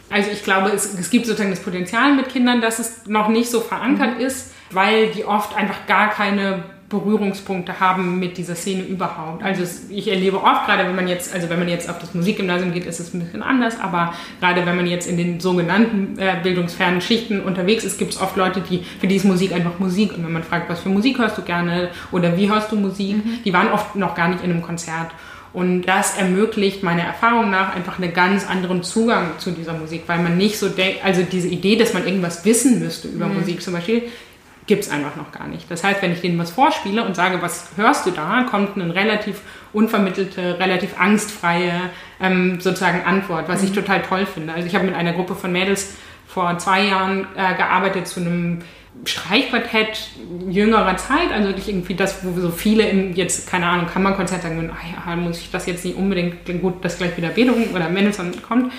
Also ich glaube, es, es gibt sozusagen das Potenzial mit Kindern, dass es noch nicht so verankert mhm. ist, weil die oft einfach gar keine Berührungspunkte haben mit dieser Szene überhaupt. Also ich erlebe oft, gerade wenn man jetzt, also wenn man jetzt auf das Musikgymnasium geht, ist es ein bisschen anders, aber gerade wenn man jetzt in den sogenannten äh, bildungsfernen Schichten unterwegs ist, gibt es oft Leute, die, für die ist Musik einfach Musik und wenn man fragt, was für Musik hörst du gerne oder wie hörst du Musik, mhm. die waren oft noch gar nicht in einem Konzert. Und das ermöglicht meiner Erfahrung nach einfach einen ganz anderen Zugang zu dieser Musik, weil man nicht so denkt, also diese Idee, dass man irgendwas wissen müsste über mhm. Musik zum Beispiel, gibt es einfach noch gar nicht. Das heißt, wenn ich denen was vorspiele und sage, was hörst du da, kommt eine relativ unvermittelte, relativ angstfreie ähm, sozusagen Antwort, was mhm. ich total toll finde. Also ich habe mit einer Gruppe von Mädels vor zwei Jahren äh, gearbeitet zu einem Streichquartett jüngerer Zeit, also wirklich irgendwie das, wo so viele im jetzt, keine Ahnung, Kammerkonzert sagen würden, ah ja, muss ich das jetzt nicht unbedingt, gut, dass gleich wieder Beethoven oder Mendelssohn kommt.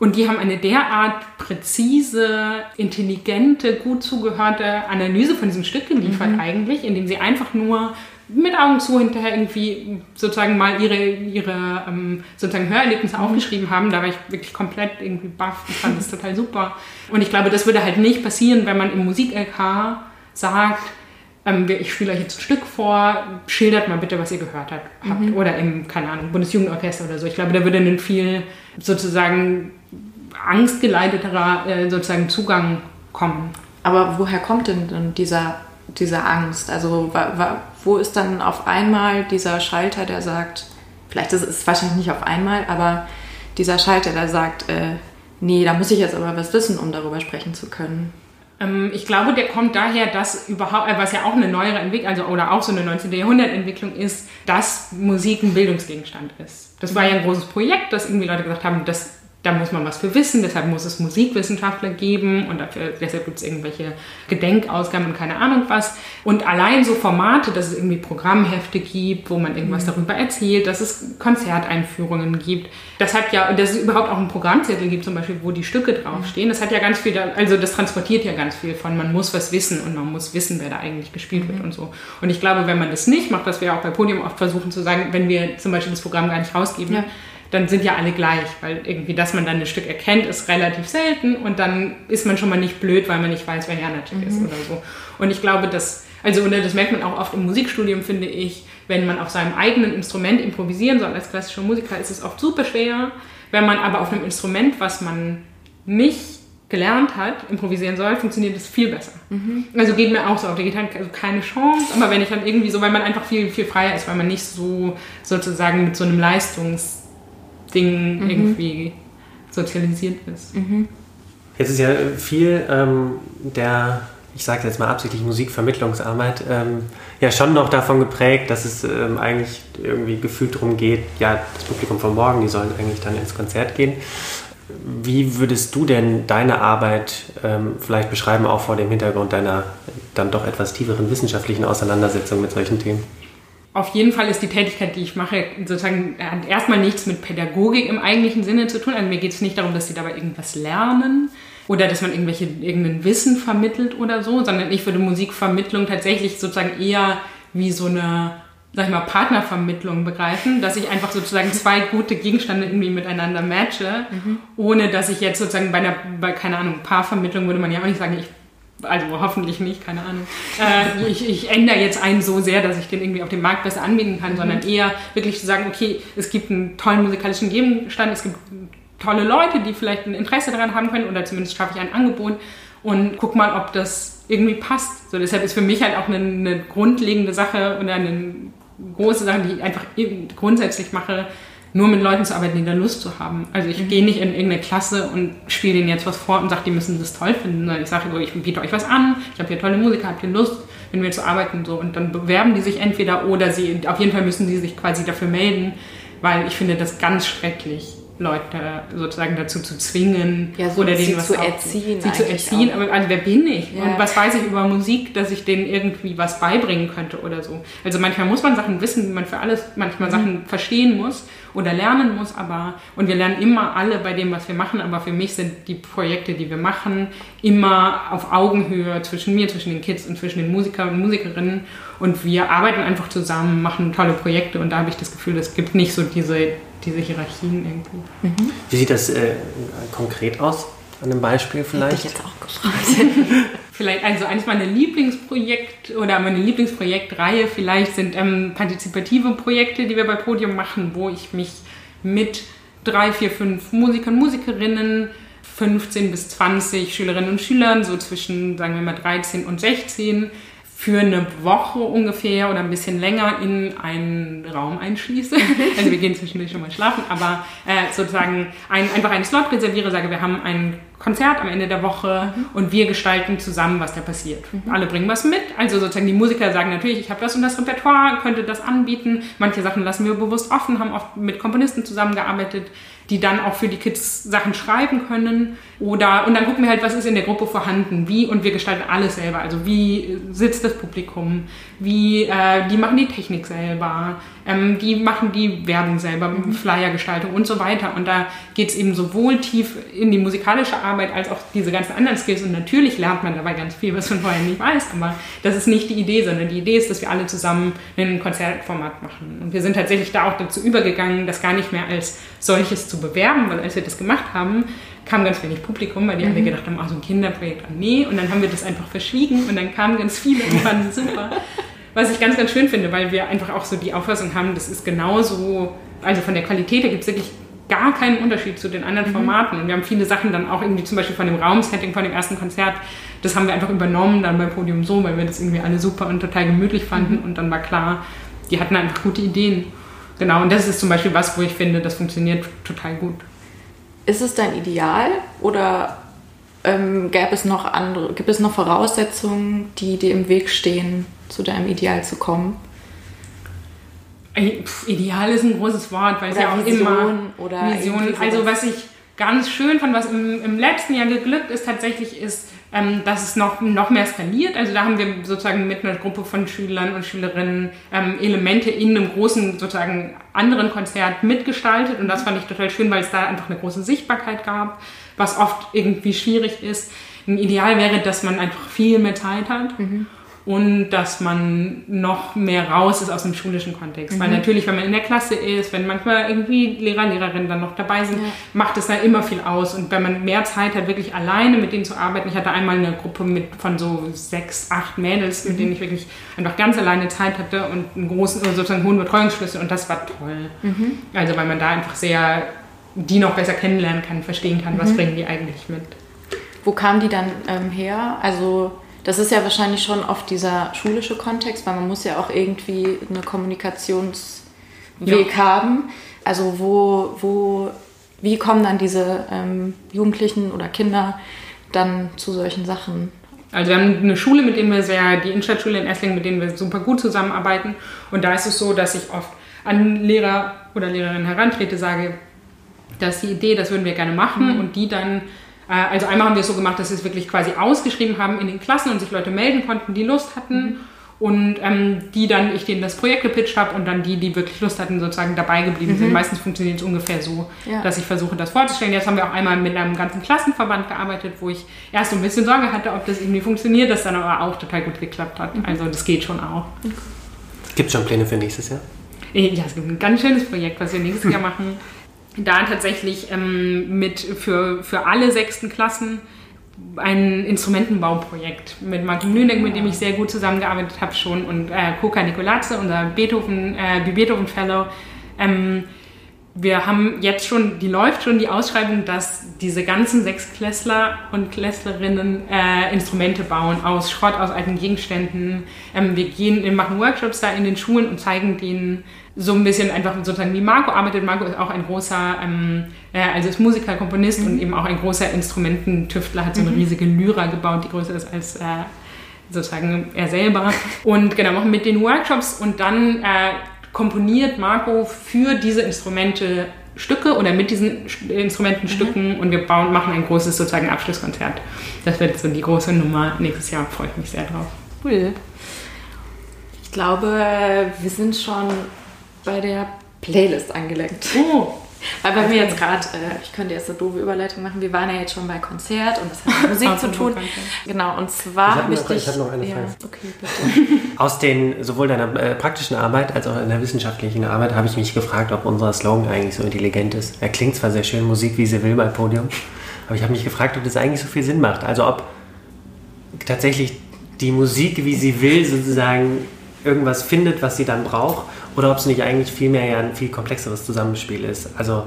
Und die haben eine derart präzise, intelligente, gut zugehörte Analyse von diesem Stück geliefert mhm. eigentlich, indem sie einfach nur mit Augen zu hinterher irgendwie sozusagen mal ihre, ihre ähm, sozusagen Hörerlebnisse mhm. aufgeschrieben haben. Da war ich wirklich komplett irgendwie baff. Ich fand das total super. Und ich glaube, das würde halt nicht passieren, wenn man im Musik-LK sagt, ähm, ich spiele euch jetzt ein Stück vor, schildert mal bitte, was ihr gehört habt. Mhm. Oder im, keine Ahnung, Bundesjugendorchester oder so. Ich glaube, da würde ein viel sozusagen angstgeleiteterer äh, sozusagen Zugang kommen. Aber woher kommt denn dann dieser, diese Angst? Also wo ist dann auf einmal dieser Schalter, der sagt, vielleicht ist es wahrscheinlich nicht auf einmal, aber dieser Schalter, der sagt, äh, nee, da muss ich jetzt aber was wissen, um darüber sprechen zu können. Ähm, ich glaube, der kommt daher, dass überhaupt, äh, was ja auch eine neuere Entwicklung, also oder auch so eine 19. Jahrhundert-Entwicklung ist, dass Musik ein Bildungsgegenstand ist. Das war ja ein großes Projekt, dass irgendwie Leute gesagt haben, das da muss man was für wissen, deshalb muss es Musikwissenschaftler geben und dafür, deshalb gibt es irgendwelche Gedenkausgaben und keine Ahnung was. Und allein so Formate, dass es irgendwie Programmhefte gibt, wo man irgendwas mhm. darüber erzählt, dass es Konzerteinführungen gibt. Das hat ja, dass es überhaupt auch einen Programmzettel gibt, zum Beispiel, wo die Stücke draufstehen. Das hat ja ganz viel, also das transportiert ja ganz viel von, man muss was wissen und man muss wissen, wer da eigentlich gespielt wird mhm. und so. Und ich glaube, wenn man das nicht macht, was wir auch bei Podium oft versuchen zu sagen, wenn wir zum Beispiel das Programm gar nicht rausgeben, ja dann sind ja alle gleich, weil irgendwie, dass man dann ein Stück erkennt, ist relativ selten und dann ist man schon mal nicht blöd, weil man nicht weiß, wer Janacek mhm. ist oder so. Und ich glaube, dass, also das merkt man auch oft im Musikstudium, finde ich, wenn man auf seinem eigenen Instrument improvisieren soll als klassischer Musiker, ist es oft super schwer. Wenn man aber auf einem Instrument, was man nicht gelernt hat, improvisieren soll, funktioniert es viel besser. Mhm. Also geht mir auch so auf der Gitarre also keine Chance, aber wenn ich dann irgendwie so, weil man einfach viel, viel freier ist, weil man nicht so sozusagen mit so einem Leistungs- Dingen mhm. irgendwie sozialisiert ist. Mhm. Jetzt ist ja viel ähm, der, ich sage jetzt mal absichtlich Musikvermittlungsarbeit, ähm, ja schon noch davon geprägt, dass es ähm, eigentlich irgendwie gefühlt darum geht, ja, das Publikum von morgen, die sollen eigentlich dann ins Konzert gehen. Wie würdest du denn deine Arbeit ähm, vielleicht beschreiben, auch vor dem Hintergrund deiner dann doch etwas tieferen wissenschaftlichen Auseinandersetzung mit solchen Themen? Auf jeden Fall ist die Tätigkeit, die ich mache, sozusagen hat erstmal nichts mit Pädagogik im eigentlichen Sinne zu tun. Also mir geht es nicht darum, dass sie dabei irgendwas lernen oder dass man irgendwelche irgendein Wissen vermittelt oder so, sondern ich würde Musikvermittlung tatsächlich sozusagen eher wie so eine sag ich mal, Partnervermittlung begreifen, dass ich einfach sozusagen <laughs> zwei gute Gegenstände irgendwie miteinander matche, mhm. ohne dass ich jetzt sozusagen bei einer, bei, keine Ahnung, Paarvermittlung würde man ja auch nicht sagen, ich also hoffentlich nicht, keine Ahnung. Äh, ich, ich, ändere jetzt einen so sehr, dass ich den irgendwie auf dem Markt besser anbieten kann, mhm. sondern eher wirklich zu sagen, okay, es gibt einen tollen musikalischen Gegenstand, es gibt tolle Leute, die vielleicht ein Interesse daran haben können oder zumindest schaffe ich ein Angebot und guck mal, ob das irgendwie passt. So, deshalb ist für mich halt auch eine, eine grundlegende Sache oder eine große Sache, die ich einfach grundsätzlich mache, nur mit Leuten zu arbeiten, die da Lust zu haben. Also ich mhm. gehe nicht in irgendeine Klasse und spiele denen jetzt was vor und sage, die müssen das toll finden, sondern ich sage, so, ich biete euch was an, ich habe hier tolle Musiker, habt ihr Lust, mit mir zu arbeiten so und dann bewerben die sich entweder oder sie, auf jeden Fall müssen sie sich quasi dafür melden, weil ich finde das ganz schrecklich, Leute sozusagen dazu zu zwingen Ja, so oder denen was zu erziehen Sie zu erziehen, auch. aber also wer bin ich? Ja. Und was weiß ich über Musik, dass ich denen irgendwie was beibringen könnte oder so. Also manchmal muss man Sachen wissen, wie man für alles manchmal Mhm. Sachen verstehen muss oder lernen muss, aber und wir lernen immer alle bei dem, was wir machen, aber für mich sind die Projekte, die wir machen, immer auf Augenhöhe zwischen mir, zwischen den Kids und zwischen den Musikern und Musikerinnen und wir arbeiten einfach zusammen, machen tolle Projekte und da habe ich das Gefühl, es gibt nicht so diese, diese Hierarchien irgendwie. Wie sieht das äh, konkret aus? An einem Beispiel Hätte vielleicht? ich jetzt auch gefragt. <laughs> Vielleicht, also eines meiner Lieblingsprojekte oder meine Lieblingsprojektreihe vielleicht sind ähm, partizipative Projekte, die wir bei Podium machen, wo ich mich mit drei, vier, fünf Musikern, Musikerinnen, 15 bis 20 Schülerinnen und Schülern, so zwischen, sagen wir mal, 13 und 16, für eine Woche ungefähr oder ein bisschen länger in einen Raum einschließe. <laughs> Also wir gehen zwischendurch schon mal schlafen, aber äh, sozusagen ein, einfach einen Slot reserviere, sage, wir haben ein Konzert am Ende der Woche und wir gestalten zusammen, was da passiert. Alle bringen was mit. Also sozusagen die Musiker sagen natürlich, ich habe das und das Repertoire, könnte das anbieten. Manche Sachen lassen wir bewusst offen, haben oft mit Komponisten zusammengearbeitet, die dann auch für die Kids Sachen schreiben können. Oder, und dann gucken wir halt, was ist in der Gruppe vorhanden, wie, und wir gestalten alles selber. Also wie sitzt das Publikum, wie, äh, die machen die Technik selber, ähm, die machen die Werbung selber, Flyergestaltung und so weiter. Und da geht es eben sowohl tief in die musikalische Arbeit als auch diese ganzen anderen Skills. Und natürlich lernt man dabei ganz viel, was man vorher nicht weiß. Aber das ist nicht die Idee, sondern die Idee ist, dass wir alle zusammen ein Konzertformat machen. Und wir sind tatsächlich da auch dazu übergegangen, das gar nicht mehr als solches zu bewerben, weil als wir das gemacht haben, kam ganz wenig Publikum, weil die alle gedacht haben, ach so ein Kinderprojekt, ah nee. Und dann haben wir das einfach verschwiegen und dann kamen ganz viele und fanden super. Was ich ganz, ganz schön finde, weil wir einfach auch so die Auffassung haben, das ist genauso, also von der Qualität her gibt es wirklich gar keinen Unterschied zu den anderen Formaten. Und wir haben viele Sachen dann auch irgendwie zum Beispiel von dem Raumsetting, von dem ersten Konzert, das haben wir einfach übernommen dann beim Podium so, weil wir das irgendwie alle super und total gemütlich fanden. Und dann war klar, die hatten einfach gute Ideen. Genau, und das ist zum Beispiel was, wo ich finde, das funktioniert total gut. Ist es dein Ideal oder ähm, gäbe es noch andere, gibt es noch Voraussetzungen, die dir im Weg stehen, zu deinem Ideal zu kommen? Ey, pf, Ideal ist ein großes Wort, weil es ja auch Vision immer oder Vision. Also was ich ganz schön fand, was im, im letzten Jahr geglückt ist tatsächlich, ist, ähm, dass es noch, noch mehr skaliert. Also da haben wir sozusagen mit einer Gruppe von Schülern und Schülerinnen ähm, Elemente in einem großen sozusagen anderen Konzert mitgestaltet und das fand ich total schön, weil es da einfach eine große Sichtbarkeit gab, was oft irgendwie schwierig ist. Ein Ideal wäre, dass man einfach viel mehr Zeit hat und dass man noch mehr raus ist aus dem schulischen Kontext. Weil natürlich, wenn man in der Klasse ist, wenn manchmal irgendwie Lehrer, Lehrerinnen dann noch dabei sind, macht es da immer viel aus. Und wenn man mehr Zeit hat, wirklich alleine mit denen zu arbeiten. Ich hatte einmal eine Gruppe mit von so sechs, acht Mädels, mit denen ich wirklich einfach ganz alleine Zeit hatte und einen großen, sozusagen hohen Betreuungsschlüssel und das war toll. Also weil man da einfach sehr die noch besser kennenlernen kann, verstehen kann, was bringen die eigentlich mit. Wo kamen die dann ähm, her? Also das ist ja wahrscheinlich schon oft dieser schulische Kontext, weil man muss ja auch irgendwie einen Kommunikationsweg haben. Also wo, wo, wie kommen dann diese ähm, Jugendlichen oder Kinder dann zu solchen Sachen? Also wir haben eine Schule, mit denen wir sehr, die Innenstadtschule in Esslingen, mit denen wir super gut zusammenarbeiten. Und da ist es so, dass ich oft an Lehrer oder Lehrerinnen herantrete, sage, das ist die Idee, das würden wir gerne machen. Und die dann, also einmal haben wir es so gemacht, dass wir es wirklich quasi ausgeschrieben haben in den Klassen und sich Leute melden konnten, die Lust hatten. Und ähm, die dann, ich denen das Projekt gepitcht habe und dann die, die wirklich Lust hatten, sozusagen dabei geblieben sind. Meistens funktioniert es ungefähr so, Ja. dass ich versuche, das vorzustellen. Jetzt haben wir auch einmal mit einem ganzen Klassenverband gearbeitet, wo ich erst so ein bisschen Sorge hatte, ob das irgendwie funktioniert, das dann aber auch total gut geklappt hat. Also das geht schon auch. Gibt es schon Pläne für nächstes Jahr? Ja, es gibt ein ganz schönes Projekt, was wir nächstes Jahr <laughs> machen. Da tatsächlich ähm, mit für, für alle sechsten Klassen ein Instrumentenbauprojekt mit Martin Lüneck, mit dem ich sehr gut zusammengearbeitet habe schon und äh, Koka Nicolazze, unser Beethoven, äh, Beethoven Fellow. Ähm, wir haben jetzt schon, die läuft schon die Ausschreibung, dass diese ganzen Sechsklässler und Klässlerinnen äh, Instrumente bauen aus Schrott, aus alten Gegenständen. Ähm, wir gehen, wir machen Workshops da in den Schulen und zeigen denen so ein bisschen einfach sozusagen, wie Marco arbeitet. Marco ist auch ein großer, ähm, äh, also ist Musiker, Komponist und eben auch ein großer Instrumententüftler, hat so eine riesige Lyra gebaut, die größer ist als äh, sozusagen er selber. Und genau, machen mit den Workshops und dann äh, komponiert Marco für diese Instrumente Stücke oder mit diesen Instrumentenstücken mhm. und wir bauen, machen ein großes sozusagen Abschlusskonzert. Das wird so die große Nummer. Nächstes Jahr freue ich mich sehr drauf. Cool. Ich glaube, wir sind schon bei der Playlist angelenkt. Oh, weil bei mir jetzt gerade, äh, ich könnte jetzt eine doofe Überleitung machen, wir waren ja jetzt schon bei Konzert und das hat mit Musik <laughs> zu tun. Genau, und zwar habe ich, hab ich, ich habe noch eine Frage. Ja, okay, bitte. Aus den, sowohl deiner äh, praktischen Arbeit als auch in der wissenschaftlichen Arbeit habe ich mich gefragt, ob unser Slogan eigentlich so intelligent ist. Er klingt zwar sehr schön, Musik wie sie will bei Podium, aber ich habe mich gefragt, ob das eigentlich so viel Sinn macht. Also ob tatsächlich die Musik, wie sie will, sozusagen irgendwas findet, was sie dann braucht oder ob es nicht eigentlich vielmehr ja ein viel komplexeres Zusammenspiel ist. Also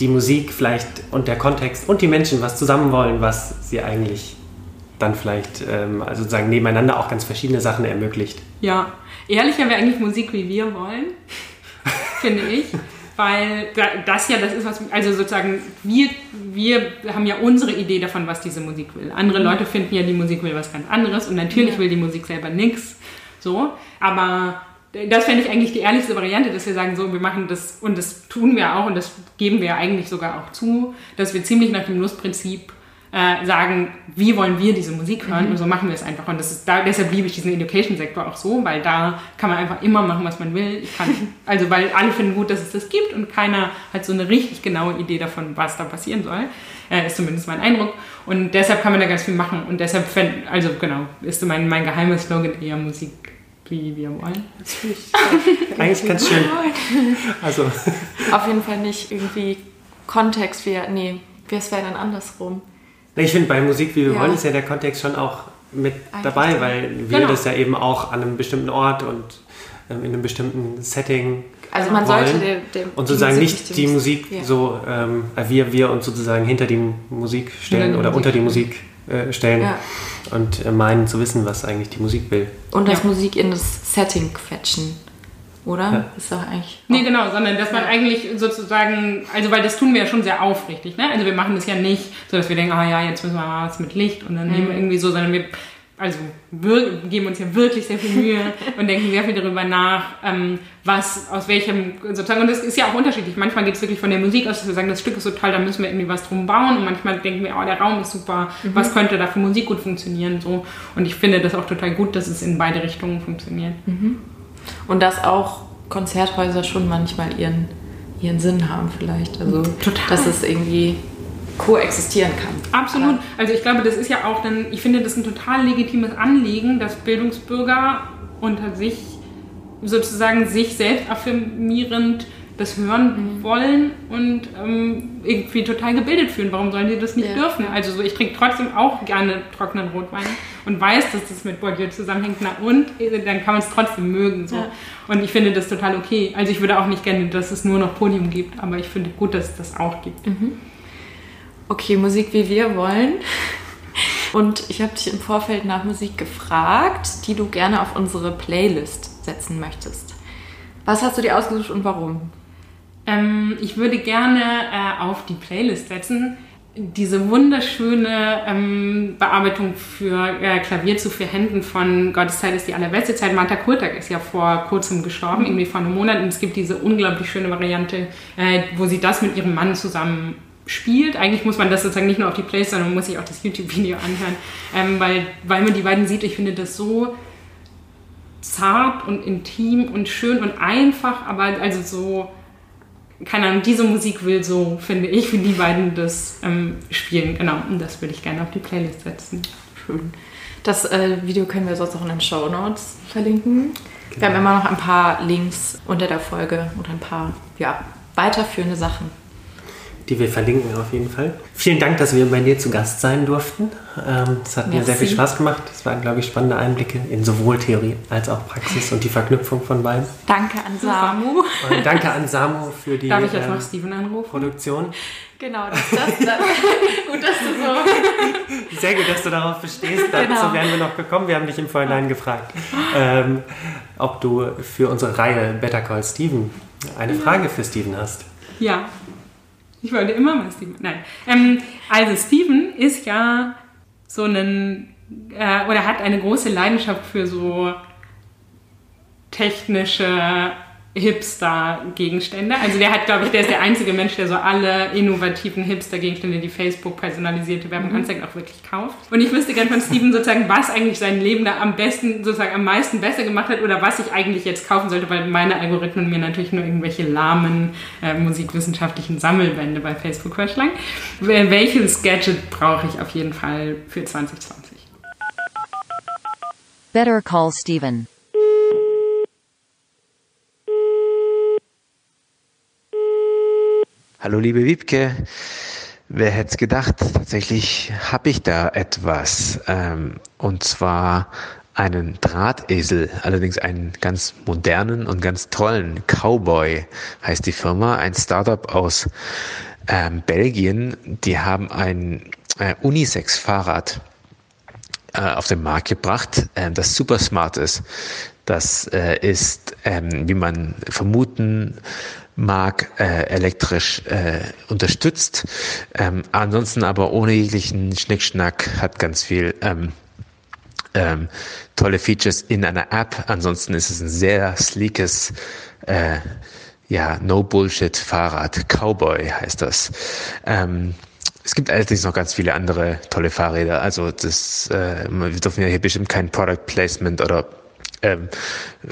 die Musik vielleicht und der Kontext und die Menschen was zusammen wollen, was sie eigentlich dann vielleicht ähm, also sozusagen nebeneinander auch ganz verschiedene Sachen ermöglicht. Ja, ehrlicher wäre eigentlich Musik, wie wir wollen, <laughs> finde ich. Weil das ja das ist, was, also sozusagen, wir, wir haben ja unsere Idee davon, was diese Musik will. Andere mhm. Leute finden ja, die Musik will was ganz anderes und natürlich ja. will die Musik selber nichts. So, aber das fände ich eigentlich die ehrlichste Variante, dass wir sagen, so, wir machen das, und das tun wir auch, und das geben wir eigentlich sogar auch zu, dass wir ziemlich nach dem Lustprinzip äh, sagen, wie wollen wir diese Musik hören, mhm. und so machen wir es einfach. Und das ist da, deshalb liebe ich diesen Education-Sektor auch so, weil da kann man einfach immer machen, was man will. Ich kann, <laughs> also, weil alle finden gut, dass es das gibt, und keiner hat so eine richtig genaue Idee davon, was da passieren soll. Äh, ist zumindest mein Eindruck. Und deshalb kann man da ganz viel machen. Und deshalb, fänd, also genau, ist mein, mein geheimes Slogan eher Musik wie wir wollen. <laughs> Eigentlich ganz schön. Also. Auf jeden Fall nicht irgendwie Kontext, wie, nee, es wäre dann andersrum. Ich finde, bei Musik, wie wir ja. wollen, ist ja der Kontext schon auch mit Eigentlich dabei, weil wir genau. das ja eben auch an einem bestimmten Ort und ähm, in einem bestimmten Setting also man wollen. sollte dem, dem und sozusagen nicht die Musik ja. so ähm, wir wir uns sozusagen hinter die Musik stellen oder Musik. unter die Musik äh, stellen ja. und äh, meinen zu wissen, was eigentlich die Musik will. Und das ja. Musik in das Setting quetschen. Oder? Ja. Ist doch eigentlich. Nee, genau, sondern dass man eigentlich sozusagen, also weil das tun wir ja schon sehr aufrichtig, ne? Also wir machen das ja nicht so, dass wir denken, ah oh ja, jetzt müssen wir mal was mit Licht und dann mhm. nehmen wir irgendwie so, sondern wir also wir geben uns ja wirklich sehr viel Mühe <laughs> und denken sehr viel darüber nach, ähm, was aus welchem sozusagen, und das ist ja auch unterschiedlich. Manchmal geht es wirklich von der Musik aus, dass wir sagen, das Stück ist so toll, da müssen wir irgendwie was drum bauen und manchmal denken wir, oh, der Raum ist super, mhm. was könnte da für Musik gut funktionieren, so. Und ich finde das auch total gut, dass es in beide Richtungen funktioniert. Mhm. Und dass auch Konzerthäuser schon manchmal ihren, ihren Sinn haben vielleicht, also total. dass es irgendwie koexistieren kann. Absolut. Also ich glaube, das ist ja auch dann, ich finde das ein total legitimes Anliegen, dass Bildungsbürger unter sich sozusagen sich selbst affirmierend das hören mhm. wollen und ähm, irgendwie total gebildet fühlen. Warum sollen die das nicht ja. dürfen? Also so, ich trinke trotzdem auch gerne trockenen Rotwein und weiß, dass das mit Bourdieu zusammenhängt. Na und? Dann kann man es trotzdem mögen. So. Ja. Und ich finde das total okay. Also ich würde auch nicht gerne, dass es nur noch Podium gibt, aber ich finde gut, dass es das auch gibt. Mhm okay, Musik wie wir wollen. Und ich habe dich im Vorfeld nach Musik gefragt, die du gerne auf unsere Playlist setzen möchtest. Was hast du dir ausgesucht und warum? Ähm, ich würde gerne äh, auf die Playlist setzen diese wunderschöne ähm, Bearbeitung für äh, Klavier zu vier Händen von Gottes Zeit ist die allerbeste Zeit. Martha Kurtak ist ja vor kurzem gestorben, irgendwie vor einem Monat. Und es gibt diese unglaublich schöne Variante, äh, wo sie das mit ihrem Mann zusammen spielt. Eigentlich muss man das sozusagen nicht nur auf die Plays, sondern man muss sich auch das YouTube-Video anhören, ähm, weil, weil man die beiden sieht. Ich finde das so zart und intim und schön und einfach, aber also so, keine Ahnung, diese Musik will so, finde ich, wie die beiden das ähm, spielen. Genau, und das würde ich gerne auf die Playlist setzen. Schön. Das äh, Video können wir sonst auch in den Show Notes verlinken. Genau. Wir haben immer noch ein paar Links unter der Folge und ein paar ja, weiterführende Sachen die wir verlinken auf jeden Fall. Vielen Dank, dass wir bei dir zu Gast sein durften. Ähm, es hat Merci. mir sehr viel Spaß gemacht. Es waren, glaube ich, spannende Einblicke in sowohl Theorie als auch Praxis und die Verknüpfung von beiden. Danke an Samu. Und danke an Samu für die Darf ich jetzt ähm, noch Steven anrufen? Produktion. Genau, das, das, das <laughs> gut, dass du so. <laughs> Sehr gut, dass du darauf bestehst. Dazu genau. wären wir noch gekommen. Wir haben dich im Vorhinein gefragt, ähm, ob du für unsere Reihe Better Call Steven eine Frage für Steven hast. Ja, ich wollte immer mal Steven. Nein. Ähm, also Steven ist ja so ein äh, oder hat eine große Leidenschaft für so technische Hipster-Gegenstände. Also der hat, glaube ich, der ist der einzige Mensch, der so alle innovativen Hipster-Gegenstände, die Facebook personalisierte Werbung mhm. anzeigt, auch wirklich kauft. Und ich wüsste gerne von Steven sozusagen, was eigentlich sein Leben da am besten, sozusagen am meisten besser gemacht hat oder was ich eigentlich jetzt kaufen sollte, weil meine Algorithmen mir natürlich nur irgendwelche lahmen äh, musikwissenschaftlichen Sammelbände bei Facebook vorschlagen. Welches Gadget brauche ich auf jeden Fall für 2020? Better call Steven. Hallo liebe Wiebke, wer hätte es gedacht? Tatsächlich habe ich da etwas. Ähm, und zwar einen Drahtesel, allerdings einen ganz modernen und ganz tollen Cowboy heißt die Firma, ein Startup aus ähm, Belgien. Die haben ein äh, Unisex-Fahrrad äh, auf den Markt gebracht, äh, das super smart ist. Das äh, ist, ähm, wie man vermuten mag, äh, elektrisch äh, unterstützt. Ähm, ansonsten aber ohne jeglichen Schnickschnack hat ganz viel ähm, ähm, tolle Features in einer App. Ansonsten ist es ein sehr sleekes, äh, ja, No-Bullshit-Fahrrad. Cowboy heißt das. Ähm, es gibt allerdings noch ganz viele andere tolle Fahrräder. Also das, äh, wir dürfen ja hier bestimmt kein Product Placement oder ähm,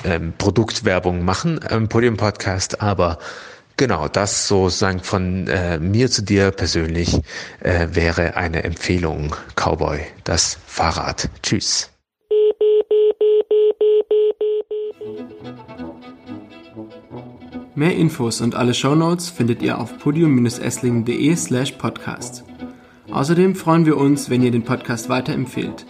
ähm, Produktwerbung machen im Podium-Podcast, aber genau das sozusagen von äh, mir zu dir persönlich äh, wäre eine Empfehlung, Cowboy, das Fahrrad. Tschüss. Mehr Infos und alle Shownotes findet ihr auf podium-esslingen.de slash podcast. Außerdem freuen wir uns, wenn ihr den Podcast weiterempfehlt.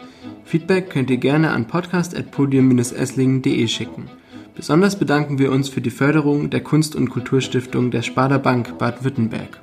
Feedback könnt ihr gerne an podcast.podium-esslingen.de schicken. Besonders bedanken wir uns für die Förderung der Kunst- und Kulturstiftung der Sparda Bank Baden-Württemberg.